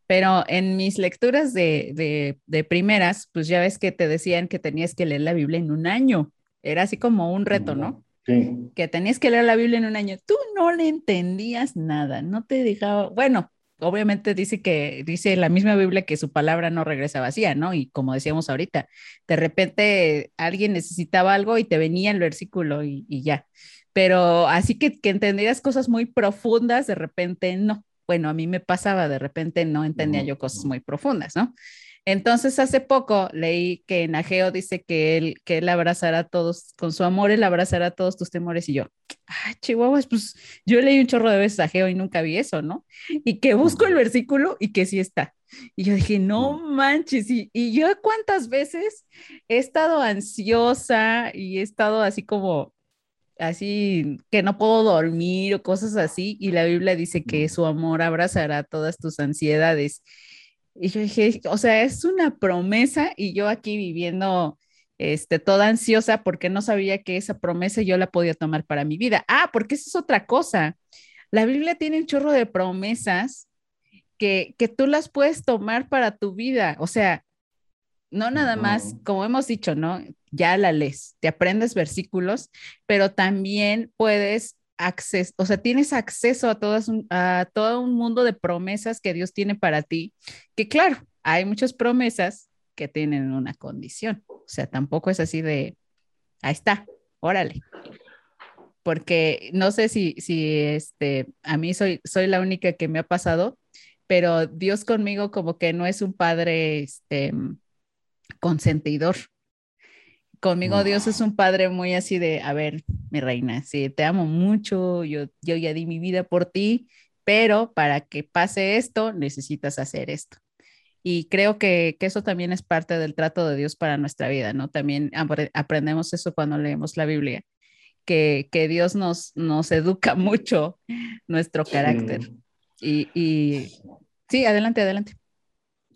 S2: Pero en mis lecturas de, de, de primeras, pues ya ves que te decían que tenías que leer la Biblia en un año. Era así como un reto, ¿no?
S3: Sí,
S2: que tenías que leer la Biblia en un año, tú no le entendías nada, no te dejaba, bueno, obviamente dice que, dice la misma Biblia que su palabra no regresa vacía, ¿no? Y como decíamos ahorita, de repente alguien necesitaba algo y te venía el versículo y, y ya. Pero así que, que entendieras cosas muy profundas, de repente no. Bueno, a mí me pasaba, de repente no entendía yo cosas muy profundas, ¿no? Entonces, hace poco leí que en Ageo dice que él, que él abrazará a todos, con su amor él abrazará todos tus temores. Y yo, ah, chihuahuas, pues yo leí un chorro de veces Ageo y nunca vi eso, ¿no? Y que busco el versículo y que sí está. Y yo dije, no manches, y, y yo cuántas veces he estado ansiosa y he estado así como, así que no puedo dormir o cosas así, y la Biblia dice que su amor abrazará todas tus ansiedades. Y yo dije, o sea, es una promesa y yo aquí viviendo este, toda ansiosa porque no sabía que esa promesa yo la podía tomar para mi vida. Ah, porque esa es otra cosa. La Biblia tiene un chorro de promesas que, que tú las puedes tomar para tu vida. O sea, no nada más, como hemos dicho, ¿no? Ya la lees, te aprendes versículos, pero también puedes acceso, o sea, tienes acceso a, todas a todo un mundo de promesas que Dios tiene para ti, que claro, hay muchas promesas que tienen una condición, o sea, tampoco es así de, ahí está, órale. Porque no sé si, si este, a mí soy, soy la única que me ha pasado, pero Dios conmigo como que no es un padre este, consentidor. Conmigo Dios es un padre muy así de, a ver, mi reina, sí, te amo mucho, yo, yo ya di mi vida por ti, pero para que pase esto, necesitas hacer esto. Y creo que, que, eso también es parte del trato de Dios para nuestra vida, ¿no? También aprendemos eso cuando leemos la Biblia, que, que Dios nos, nos educa mucho nuestro carácter. Y, y sí, adelante, adelante.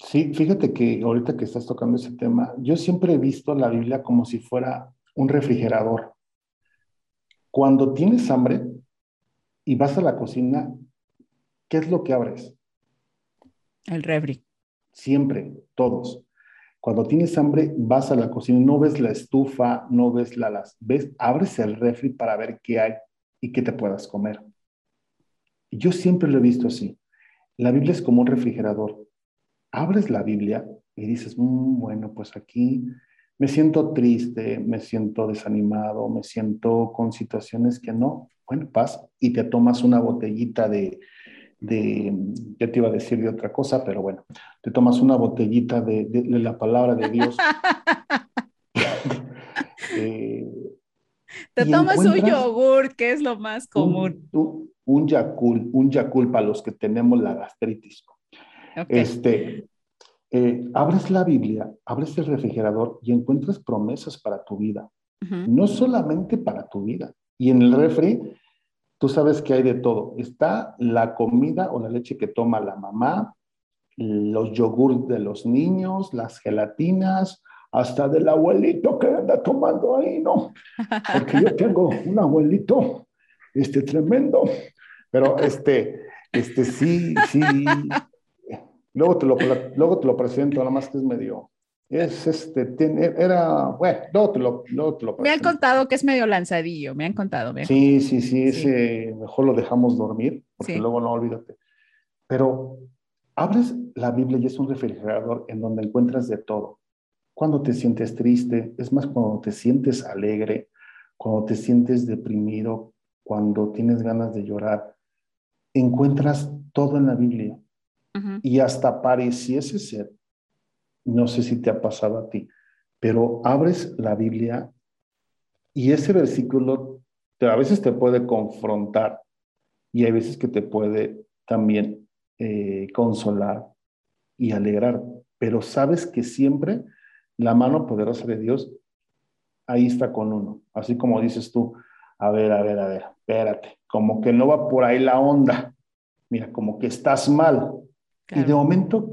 S3: Sí, fíjate que ahorita que estás tocando ese tema, yo siempre he visto la Biblia como si fuera un refrigerador. Cuando tienes hambre y vas a la cocina, ¿qué es lo que abres?
S2: El refri.
S3: Siempre, todos. Cuando tienes hambre, vas a la cocina, no ves la estufa, no ves la las, ves, abres el refri para ver qué hay y qué te puedas comer. Yo siempre lo he visto así. La Biblia es como un refrigerador abres la Biblia y dices, mm, bueno, pues aquí me siento triste, me siento desanimado, me siento con situaciones que no. Bueno, paz y te tomas una botellita de, de, ya te iba a decir de otra cosa, pero bueno, te tomas una botellita de, la palabra de Dios.
S2: Eh, te tomas un yogur, que es lo más común.
S3: Un, un, yacul, un yacul para los que tenemos la gastritis. Este, eh, abres la Biblia, abres el refrigerador y encuentras promesas para tu vida. No solamente para tu vida. Y en el refri, tú sabes que hay de todo. Está la comida o la leche que toma la mamá, los yogurts de los niños, las gelatinas, hasta del abuelito que anda tomando ahí, ¿no? Porque yo tengo un abuelito, este tremendo, pero este, este sí, sí, Luego te lo, luego te lo presento, nada más que es medio. Es este, tiene, era, bueno, luego te lo, luego te lo
S2: presento. Me han contado que es medio lanzadillo, me han contado.
S3: Sí, sí, sí, ese mejor lo dejamos dormir, porque luego no olvídate. Pero abres la Biblia y es un refrigerador en donde encuentras de todo. Cuando te sientes triste, es más cuando te sientes alegre, cuando te sientes deprimido, cuando tienes ganas de llorar, encuentras todo en la Biblia y hasta pareciese ser, no sé si te ha pasado a ti, pero abres la Biblia y ese versículo a veces te puede confrontar y hay veces que te puede también eh, consolar y alegrar, pero sabes que siempre la mano poderosa de Dios ahí está con uno, así como dices tú, a ver, a ver, a ver, espérate, como que no va por ahí la onda, mira, como que estás mal, y de momento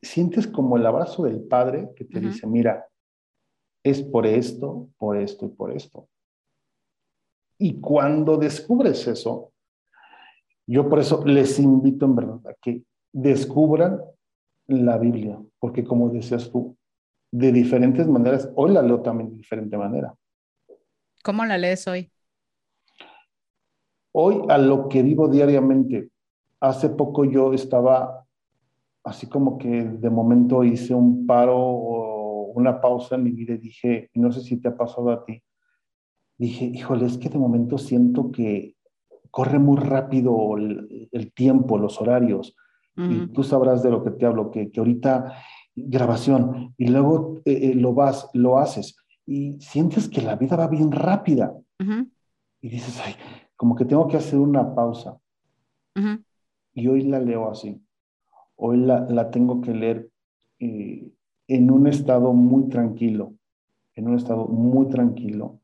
S3: sientes como el abrazo del padre que te dice, mira, es por esto, por esto y por esto. Y cuando descubres eso, yo por eso les invito en verdad a que descubran la Biblia, porque como decías tú, de diferentes maneras, hoy la leo también de diferente manera.
S2: ¿Cómo la lees hoy?
S3: Hoy a lo que vivo diariamente. Hace poco yo estaba así como que de momento hice un paro o una pausa en mi vida y dije, no sé si te ha pasado a ti, dije, híjole, es que de momento siento que corre muy rápido el, tiempo, los horarios, y tú sabrás de lo que te hablo, que, que ahorita grabación, y luego eh, eh, lo vas, lo haces, y sientes que la vida va bien rápida, y dices, ay, como que tengo que hacer una pausa. Y hoy la leo así hoy la, tengo que leer eh, en un estado muy tranquilo, en un estado muy tranquilo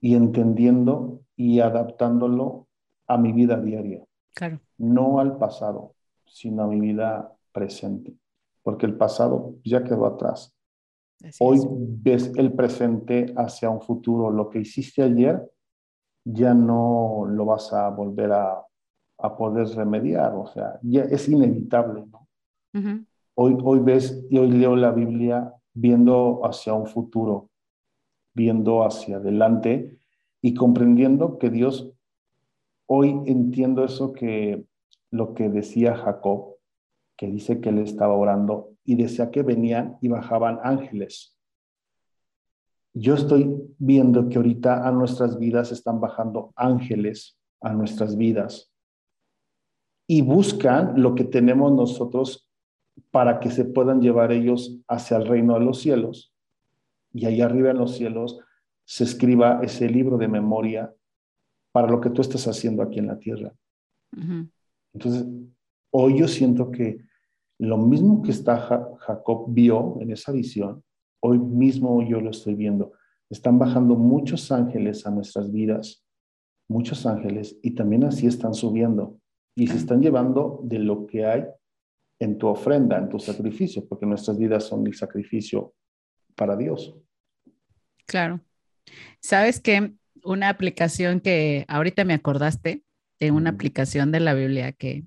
S3: y entendiendo y adaptándolo a mi vida diaria.
S2: Claro.
S3: No al pasado, sino a mi vida presente, porque el pasado ya quedó atrás. Hoy ves el presente hacia un futuro. Lo que hiciste ayer ya no lo vas a volver a a poder remediar, o sea, ya es inevitable, ¿no? hoy, hoy ves y hoy leo la Biblia viendo hacia un futuro, viendo hacia adelante y comprendiendo que Dios hoy entiendo eso que lo que decía Jacob, que dice que él estaba orando y decía que venían y bajaban ángeles. Yo estoy viendo que ahorita a nuestras vidas están bajando ángeles a nuestras vidas y buscan lo que tenemos nosotros para que se puedan llevar ellos hacia el reino de los cielos. Y ahí arriba en los cielos se escriba ese libro de memoria para lo que tú estás haciendo aquí en la tierra. Entonces, hoy yo siento que lo mismo que está Jacob vio en esa visión, hoy mismo yo lo estoy viendo. Están bajando muchos ángeles a nuestras vidas, muchos ángeles, y también así están subiendo. Y se están llevando de lo que hay en tu ofrenda, en tu sacrificio, porque nuestras vidas son el sacrificio para Dios.
S2: Claro. ¿Sabes que Una aplicación que ahorita me acordaste, de una aplicación de la Biblia que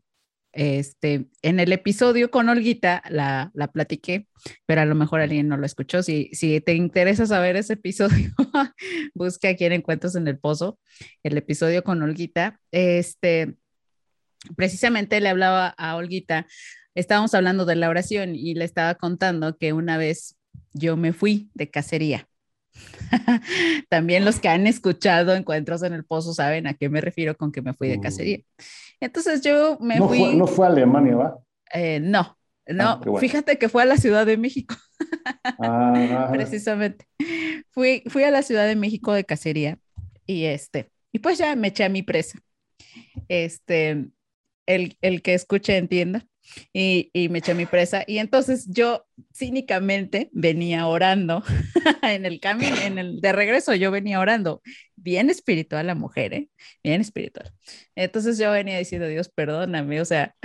S2: este, en el episodio con Olguita la, la platiqué, pero a lo mejor alguien no lo escuchó. Si, si te interesa saber ese episodio, busca aquí en Encuentros en el Pozo, el episodio con Olguita. Este, precisamente le hablaba a Olguita, estábamos hablando de la oración y le estaba contando que una vez yo me fui de cacería. También los que han escuchado Encuentros en el Pozo saben a qué me refiero con que me fui de cacería. Entonces yo me
S3: no
S2: fui.
S3: Fue, no fue a Alemania, ¿va?
S2: Eh, no, no, ah, fíjate que fue a la Ciudad de México. ah, Precisamente. Fui, fui a la Ciudad de México de cacería y este, y pues ya me eché a mi presa. Este, el, el que escuche entienda y, y, me eché mi presa. Y entonces yo cínicamente venía orando en el camino, en el de regreso yo venía orando. Bien espiritual la mujer, ¿eh? Bien espiritual. Entonces yo venía diciendo, Dios, perdóname, o sea,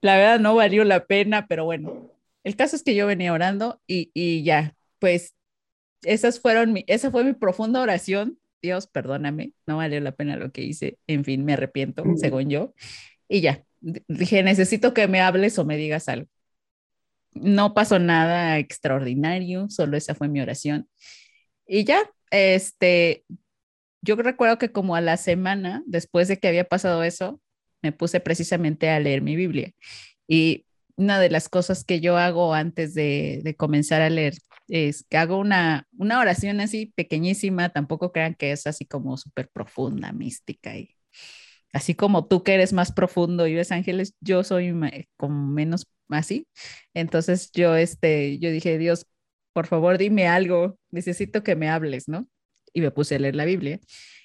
S2: la verdad no valió la pena, pero bueno, el caso es que yo venía orando y, y ya, pues esas fueron mi, esa fue mi profunda oración. Dios, perdóname, no valió la pena lo que hice. En fin, me arrepiento, según yo. Y ya, dije, necesito que me hables o me digas algo. No pasó nada extraordinario, solo esa fue mi oración. Y ya, este, yo recuerdo que como a la semana después de que había pasado eso, me puse precisamente a leer mi Biblia. Y una de las cosas que yo hago antes de, de comenzar a leer es que hago una, una oración así pequeñísima, tampoco crean que es así como súper profunda, mística y así como tú que eres más profundo y ves ángeles, yo soy como menos así. Entonces yo, este, yo dije, Dios, por favor, dime algo, necesito que me hables, ¿no? Y me puse a leer la Biblia.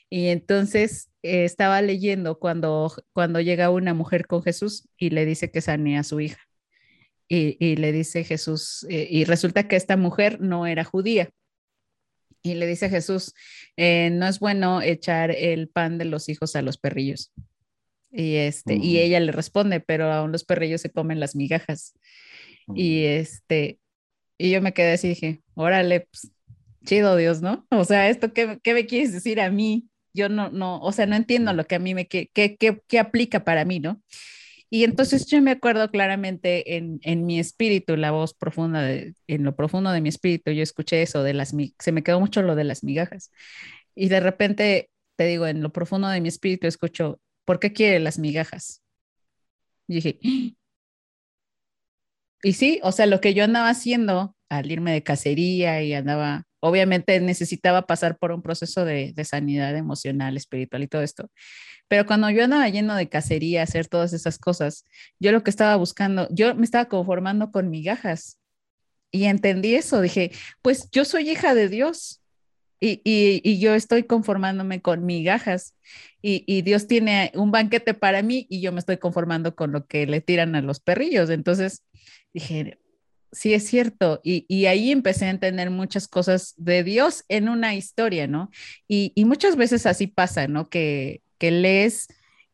S2: Y entonces eh, estaba leyendo cuando, cuando llega una mujer con Jesús y le dice que sane a su hija. Y, le dice Jesús, eh, y resulta que esta mujer no era judía, y le dice Jesús, eh, no es bueno echar el pan de los hijos a los perrillos. Y, este, y ella le responde, pero aún los perrillos se comen las migajas. Y, este, y yo me quedé así, dije, órale, pues, chido Dios, ¿no? O sea, ¿esto qué, qué, me quieres decir a mí? Yo no, no, o sea, no entiendo lo que a mí me, qué, qué, qué aplica para mí, ¿no? Y entonces yo me acuerdo claramente en, en mi espíritu, la voz profunda, en lo profundo de mi espíritu, yo escuché eso de las, se me quedó mucho lo de las migajas. Y de repente, te digo, en lo profundo de mi espíritu escucho, ¿por qué quiere las migajas? Y dije, ¡Ah!". y sí, o sea, lo que yo andaba haciendo al irme de cacería y andaba, obviamente necesitaba pasar por un proceso de, sanidad emocional, espiritual y todo esto. Pero cuando yo andaba lleno de cacería, hacer todas esas cosas, yo lo que estaba buscando, yo me estaba conformando con migajas. Y entendí eso, dije, pues yo soy hija de Dios y, y, yo estoy conformándome con migajas y, y, Dios tiene un banquete para mí y yo me estoy conformando con lo que le tiran a los perrillos. Entonces dije, sí es cierto. Y, ahí empecé a entender muchas cosas de Dios en una historia, ¿no? Y, y, muchas veces así pasa, ¿no? Que, que lees,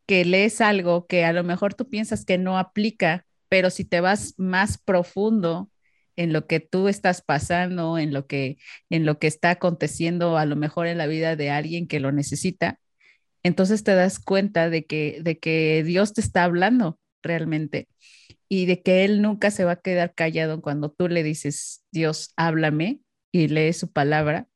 S2: que lees algo que a lo mejor tú piensas que no aplica, pero si te vas más profundo en lo que tú estás pasando, en lo que, en lo que está aconteciendo a lo mejor en la vida de alguien que lo necesita, entonces te das cuenta de que, de que Dios te está hablando realmente y de que Él nunca se va a quedar callado cuando tú le dices, Dios, háblame y lees su palabra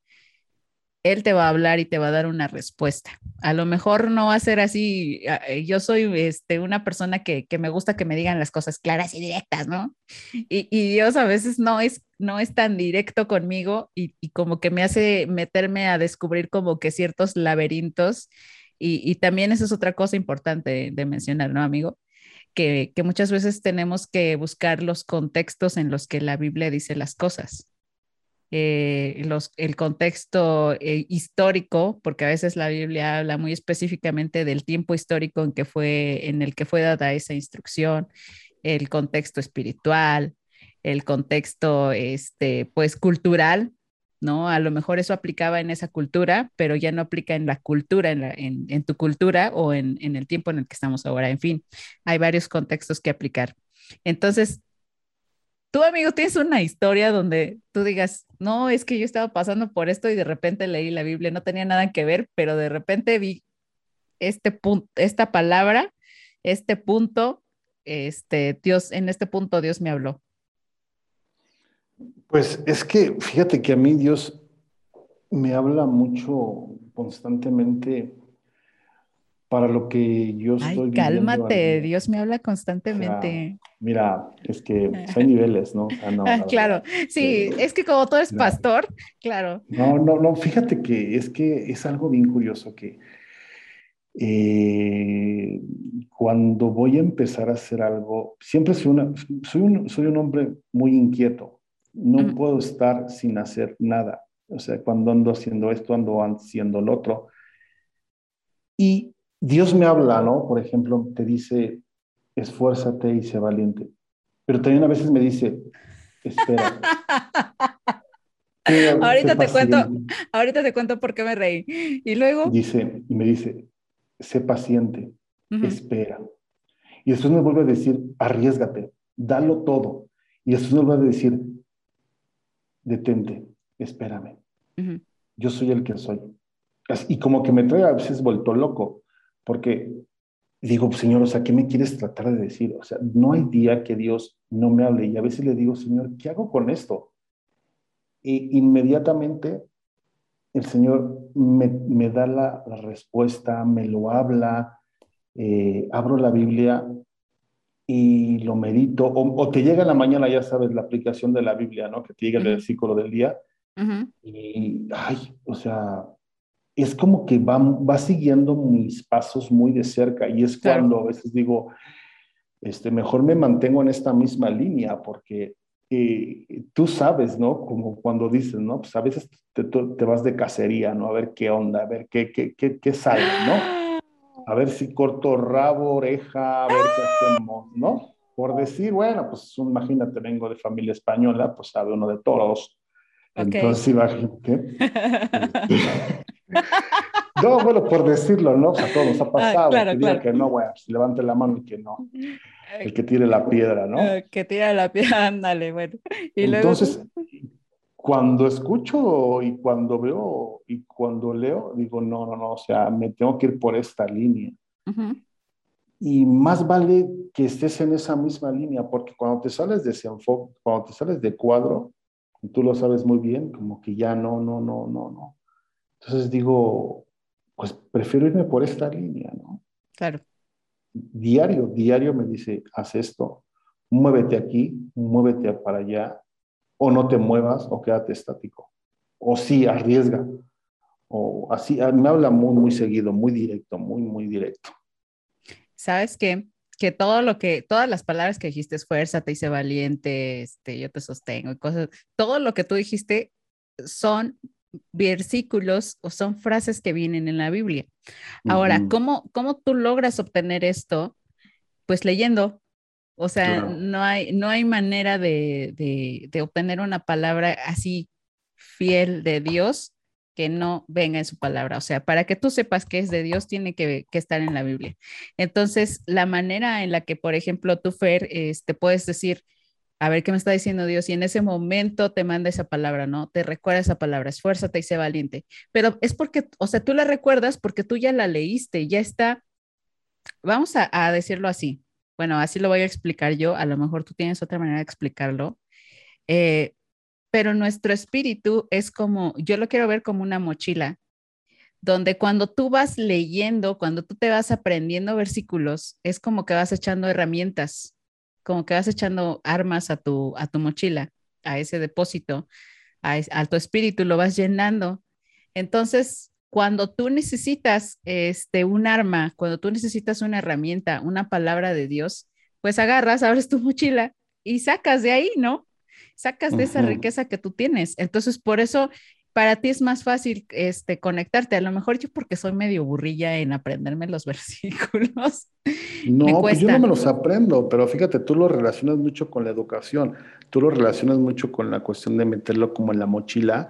S2: él te va a hablar y te va a dar una respuesta. A lo mejor no va a ser así. Eh, yo soy este, una persona que, me gusta que me digan las cosas claras y directas, ¿no? Y, Dios a veces no es, no es tan directo conmigo y, como que me hace meterme a descubrir como que ciertos laberintos. Y, también eso es otra cosa importante de mencionar, ¿no, amigo? Que, muchas veces tenemos que buscar los contextos en los que la Biblia dice las cosas. Eh, los, el contexto eh, histórico, porque a veces la Biblia habla muy específicamente del tiempo histórico en, que fue, en el que fue dada esa instrucción, el contexto espiritual, el contexto este, pues, cultural, ¿no? A lo mejor eso aplicaba en esa cultura, pero ya no aplica en la cultura, en, en, en tu cultura o en, en el tiempo en el que estamos ahora. En fin, hay varios contextos que aplicar. Entonces, tú, amigo, tienes una historia donde tú digas, no, es que yo estaba pasando por esto y de repente leí la Biblia, no tenía nada que ver, pero de repente vi este punto, esta palabra, este punto, este Dios, en este punto Dios me habló.
S3: Pues es que fíjate que a mí Dios me habla mucho constantemente para lo que yo estoy
S2: Ay, cálmate, Dios me habla constantemente.
S3: mira, es que hay niveles, ¿no?
S2: Ah, claro, sí, es que como tú eres pastor, claro.
S3: No, no, no, fíjate que es que es algo bien curioso que eh, cuando voy a empezar a hacer algo, siempre soy, una, soy, un, soy un hombre muy inquieto, no puedo estar sin hacer nada. O sea, cuando ando haciendo esto, ando haciendo lo otro. Y Dios me habla, ¿no? Por ejemplo, te dice, esfuérzate y sé valiente. Pero también a veces me dice, espera.
S2: ahorita te cuento, ahorita te cuento por qué me reí. Y luego.
S3: Dice, y me dice, sé paciente, espera. Y después me vuelve a decir, arriesgate, dalo todo. Y después me vuelve a decir, detente, espérame. Yo soy el que soy. Y como que me trae a veces vuelto loco, porque digo, Señor, o sea, ¿qué me quieres tratar de decir? O sea, no hay día que Dios no me hable y a veces le digo, Señor, ¿qué hago con esto? Y inmediatamente el Señor me, da la, respuesta, me lo habla, eh, abro la Biblia y lo medito, o, te llega en la mañana, ya sabes, la aplicación de la Biblia, ¿no? Que te llega el versículo del día. Y, ay, o sea, es como que va, va siguiendo mis pasos muy de cerca y es cuando a veces digo, este, mejor me mantengo en esta misma línea porque eh, tú sabes, ¿no? Como cuando dices, ¿no? Pues a veces te, te, vas de cacería, ¿no? A ver qué onda, a ver qué, qué, qué, qué sale, ¿no? A ver si corto rabo, oreja, a ver qué hacemos, ¿no? Por decir, bueno, pues imagínate, vengo de familia española, pues sabe uno de toros. Entonces, imagínate. No, bueno, por decirlo, ¿no? O sea, todo nos ha ah, pasado. claro, que claro. que no, bueno, pues levante la mano y que no. El que tire la piedra, ¿no? El
S2: que tire la piedra, ándale, bueno.
S3: Y Entonces, cuando escucho y cuando veo y cuando leo, digo, no, no, no, o sea, me tengo que ir por esta línea. Y más vale que estés en esa misma línea, porque cuando te sales de ese enfoque, cuando te sales de cuadro, y tú lo sabes muy bien, como que ya no, no, no, no, no entonces digo, pues prefiero irme por esta línea, ¿no?
S2: Claro.
S3: Diario, diario me dice, haz esto, muévete aquí, muévete para allá, o no te muevas o quédate estático. O sí, arriesga. O así, me habla muy, muy seguido, muy directo, muy, muy directo.
S2: ¿Sabes qué? que todo lo que, todas las palabras que dijiste, fuerza, te hice valiente, este, yo te sostengo y cosas, todo lo que tú dijiste son versículos o son frases que vienen en la Biblia. Ahora, ¿cómo, ¿cómo tú logras obtener esto? Pues leyendo. O sea, no, hay, no hay manera de, de, obtener una palabra así fiel de Dios que no venga en su palabra. O sea, para que tú sepas que es de Dios, tiene que, que, estar en la Biblia. Entonces, la manera en la que, por ejemplo, tú, Fer, este, puedes decir, a ver qué me está diciendo Dios y en ese momento te manda esa palabra, ¿no? Te recuerda esa palabra, esfuérzate y sé valiente. Pero es porque, o sea, tú la recuerdas porque tú ya la leíste, ya está, vamos a, decirlo así. Bueno, así lo voy a explicar yo, a lo mejor tú tienes otra manera de explicarlo. Eh, pero nuestro espíritu es como, yo lo quiero ver como una mochila, donde cuando tú vas leyendo, cuando tú te vas aprendiendo versículos, es como que vas echando herramientas, como que vas echando armas a tu, a tu mochila, a ese depósito, a, tu espíritu, lo vas llenando. Entonces, cuando tú necesitas este, un arma, cuando tú necesitas una herramienta, una palabra de Dios, pues agarras, abres tu mochila y sacas de ahí, ¿no? Sacas de esa riqueza que tú tienes. Entonces, por eso para ti es más fácil este, conectarte. A lo mejor yo porque soy medio burrilla en aprenderme los versículos.
S3: No, pues yo no me los aprendo, pero fíjate, tú lo relacionas mucho con la educación, tú lo relacionas mucho con la cuestión de meterlo como en la mochila,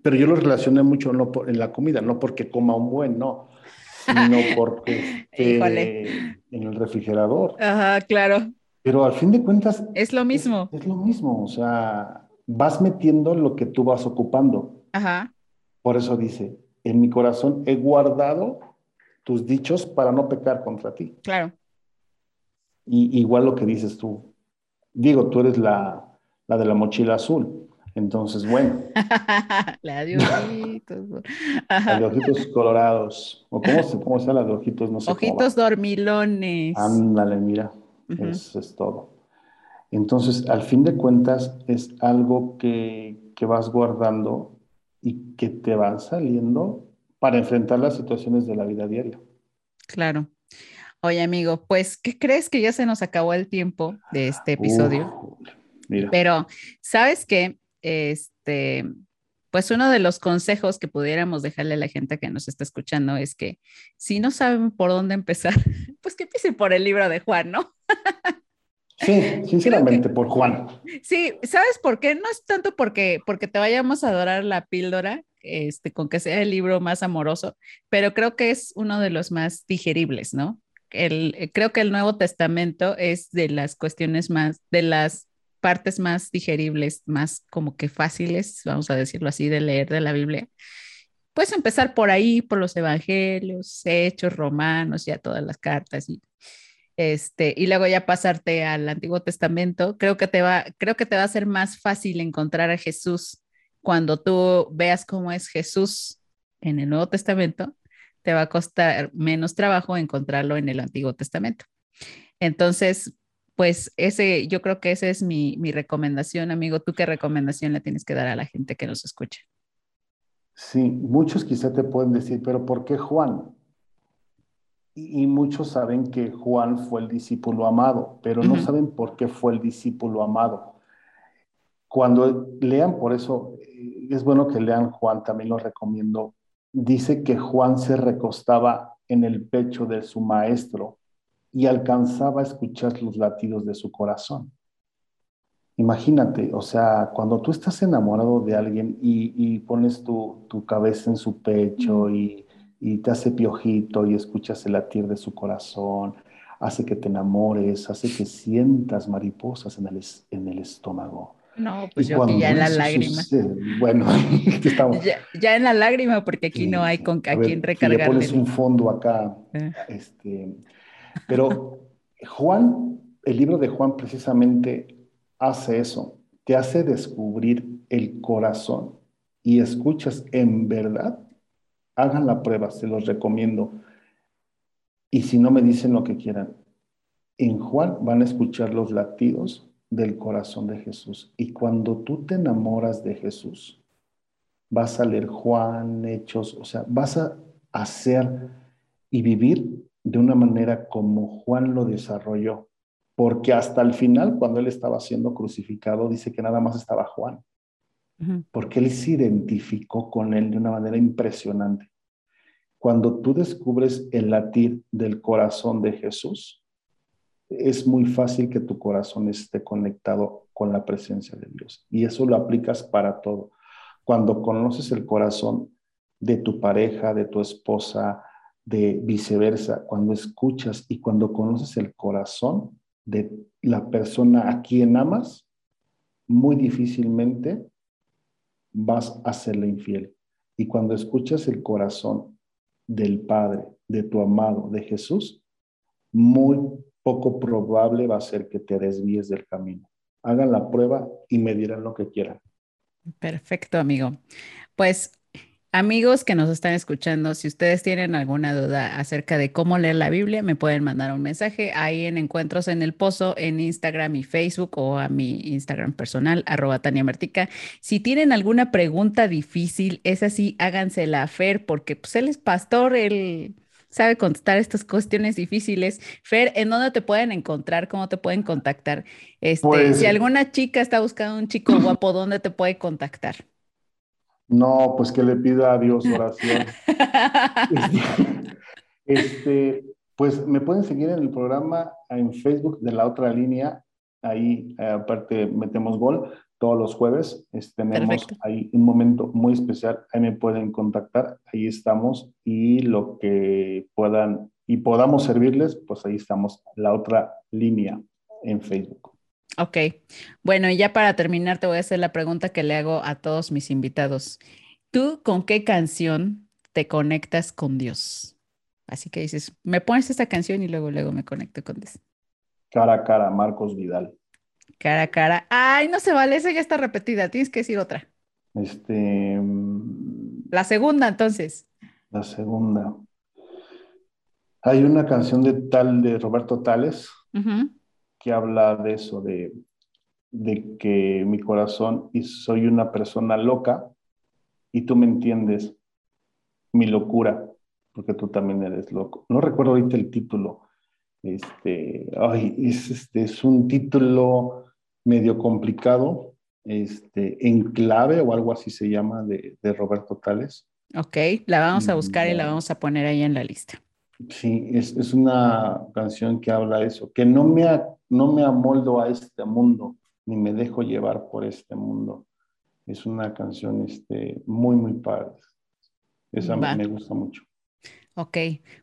S3: pero yo lo relacioné mucho no en la comida, no porque coma un buen, no, sino porque en el refrigerador.
S2: Ajá, claro.
S3: Pero al fin de cuentas...
S2: Es lo mismo.
S3: es lo mismo, o sea, vas metiendo lo que tú vas ocupando.
S2: Ajá.
S3: Por eso dice, en mi corazón he guardado tus dichos para no pecar contra ti.
S2: Claro.
S3: Y igual lo que dices tú. Digo, tú eres la, la de la mochila azul. Entonces, bueno.
S2: la de ojitos.
S3: la de ojitos colorados. ¿O cómo se, cómo se la de ojitos? No sé
S2: ojitos dormilones.
S3: Ándale, mira. Eso es todo. Entonces, al fin de cuentas, es algo que, vas guardando y que te van saliendo para enfrentar las situaciones de la vida diaria.
S2: Claro. Oye, amigo, pues, ¿qué crees que ya se nos acabó el tiempo de este episodio? mira. Pero, ¿sabes qué? Este, pues uno de los consejos que pudiéramos dejarle a la gente que nos está escuchando es que si no saben por dónde empezar, pues que empiecen por el libro de Juan, ¿no?
S3: Sí, sinceramente, por Juan.
S2: Sí, ¿sabes por qué? No es tanto porque, porque te vayamos a adorar la píldora, este, con que sea el libro más amoroso, pero creo que es uno de los más digeribles, ¿no? El, creo que el Nuevo Testamento es de las cuestiones más, de las partes más digeribles, más como que fáciles, vamos a decirlo así, de leer de la Biblia. Puedes empezar por ahí, por los evangelios, hechos, romanos, ya todas las cartas y este, y luego ya pasarte al Antiguo Testamento, creo que te va, creo que te va a ser más fácil encontrar a Jesús cuando tú veas cómo es Jesús en el Nuevo Testamento, te va a costar menos trabajo encontrarlo en el Antiguo Testamento. Entonces, pues ese, yo creo que esa es mi, mi recomendación, amigo. ¿Tú qué recomendación le tienes que dar a la gente que nos escucha?
S3: Sí, muchos quizá te pueden decir, pero ¿por qué Juan? Y, muchos saben que Juan fue el discípulo amado, pero no saben por qué fue el discípulo amado. Cuando lean, por eso eh, es bueno que lean Juan, también lo recomiendo. Dice que Juan se recostaba en el pecho de su maestro y alcanzaba a escuchar los latidos de su corazón. Imagínate, o sea, cuando tú estás enamorado de alguien y, pones tu, tu, cabeza en su pecho y y te hace piojito y escuchas el latir de su corazón, hace que te enamores, hace que sientas mariposas en el, en el estómago.
S2: No, pues yo aquí ya en la lágrima.
S3: bueno, aquí estamos.
S2: Ya, en la lágrima, porque aquí no hay con a, quién recargar.
S3: Le pones un fondo acá. Eh. Este, pero Juan, el libro de Juan precisamente hace eso, te hace descubrir el corazón y escuchas en verdad hagan la prueba, se los recomiendo. Y si no me dicen lo que quieran, en Juan van a escuchar los latidos del corazón de Jesús. Y cuando tú te enamoras de Jesús, vas a leer Juan, Hechos, o sea, vas a hacer y vivir de una manera como Juan lo desarrolló. Porque hasta el final, cuando él estaba siendo crucificado, dice que nada más estaba Juan porque él se identificó con él de una manera impresionante. Cuando tú descubres el latir del corazón de Jesús, es muy fácil que tu corazón esté conectado con la presencia de Dios. Y eso lo aplicas para todo. Cuando conoces el corazón de tu pareja, de tu esposa, de viceversa, cuando escuchas y cuando conoces el corazón de la persona a quien amas, muy difícilmente vas a serle infiel. Y cuando escuchas el corazón del Padre, de tu amado, de Jesús, muy poco probable va a ser que te desvíes del camino. hagan la prueba y me dirán lo que quieran.
S2: Perfecto, amigo. Pues Amigos que nos están escuchando, si ustedes tienen alguna duda acerca de cómo leer la Biblia, me pueden mandar un mensaje ahí en Encuentros en el Pozo, en Instagram y Facebook o a mi Instagram personal, arroba Tania Martica. Si tienen alguna pregunta difícil, es así, hágansela a Fer, porque pues él es pastor, él sabe contestar estas cuestiones difíciles. Fer, ¿en dónde te pueden encontrar? ¿Cómo te pueden contactar? Este,
S3: Pues-
S2: si alguna chica está buscando un chico guapo, ¿dónde te puede contactar?
S3: No, pues que le pida a Dios oración. Este, pues me pueden seguir en el programa en Facebook de la otra línea. Ahí, aparte, metemos gol todos los jueves. Este, tenemos
S2: Perfecto.
S3: ahí un momento muy especial. Ahí me pueden contactar. Ahí estamos. Y lo que puedan y podamos servirles, pues ahí estamos. La otra línea en Facebook.
S2: Ok, bueno, y ya para terminar te voy a hacer la pregunta que le hago a todos mis invitados. ¿Tú con qué canción te conectas con Dios? Así que dices, me pones esta canción y luego, luego me conecto con Dios.
S3: Cara a cara, Marcos Vidal.
S2: Cara a cara. Ay, no se vale, esa ya está repetida, tienes que decir otra.
S3: Este, mm,
S2: La segunda, entonces.
S3: la segunda. Hay una canción de tal de Roberto Tales. Que habla de eso, de, de que mi corazón y soy una persona loca y tú me entiendes mi locura, porque tú también eres loco. No recuerdo ahorita el título. Este, ay, es, este, es un título medio complicado, este, en clave o algo así se llama de, de Roberto Tales.
S2: Ok, la vamos a buscar y la
S3: Ya.
S2: vamos a poner ahí en la lista.
S3: Sí, es, es una canción que habla de eso, que no me, no me amoldo a este mundo, ni me dejo llevar por este mundo. Es una canción este, muy, muy padre. Esa
S2: Va.
S3: me gusta mucho.
S2: Ok,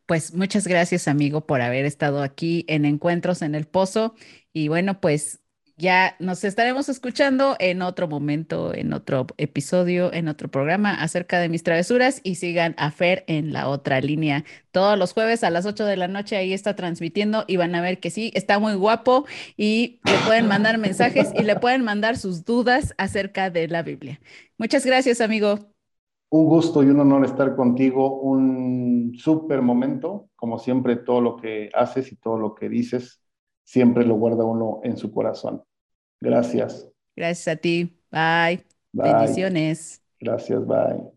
S2: pues muchas gracias amigo por haber estado aquí en Encuentros en el Pozo y bueno, pues ya nos estaremos escuchando en otro momento, en otro episodio, en otro programa acerca de mis travesuras y sigan a Fer en la otra línea. Todos los jueves a las 8 de la noche ahí está transmitiendo y van a ver que sí, está muy guapo y le pueden mandar mensajes y le pueden mandar sus dudas acerca de la Biblia. Muchas gracias amigo.
S3: Un gusto y un honor estar contigo, un súper momento, como siempre, todo lo que haces y todo lo que dices, siempre lo guarda uno en su corazón. Gracias.
S2: Gracias a ti. Bye.
S3: Bye.
S2: Bendiciones.
S3: Gracias, bye.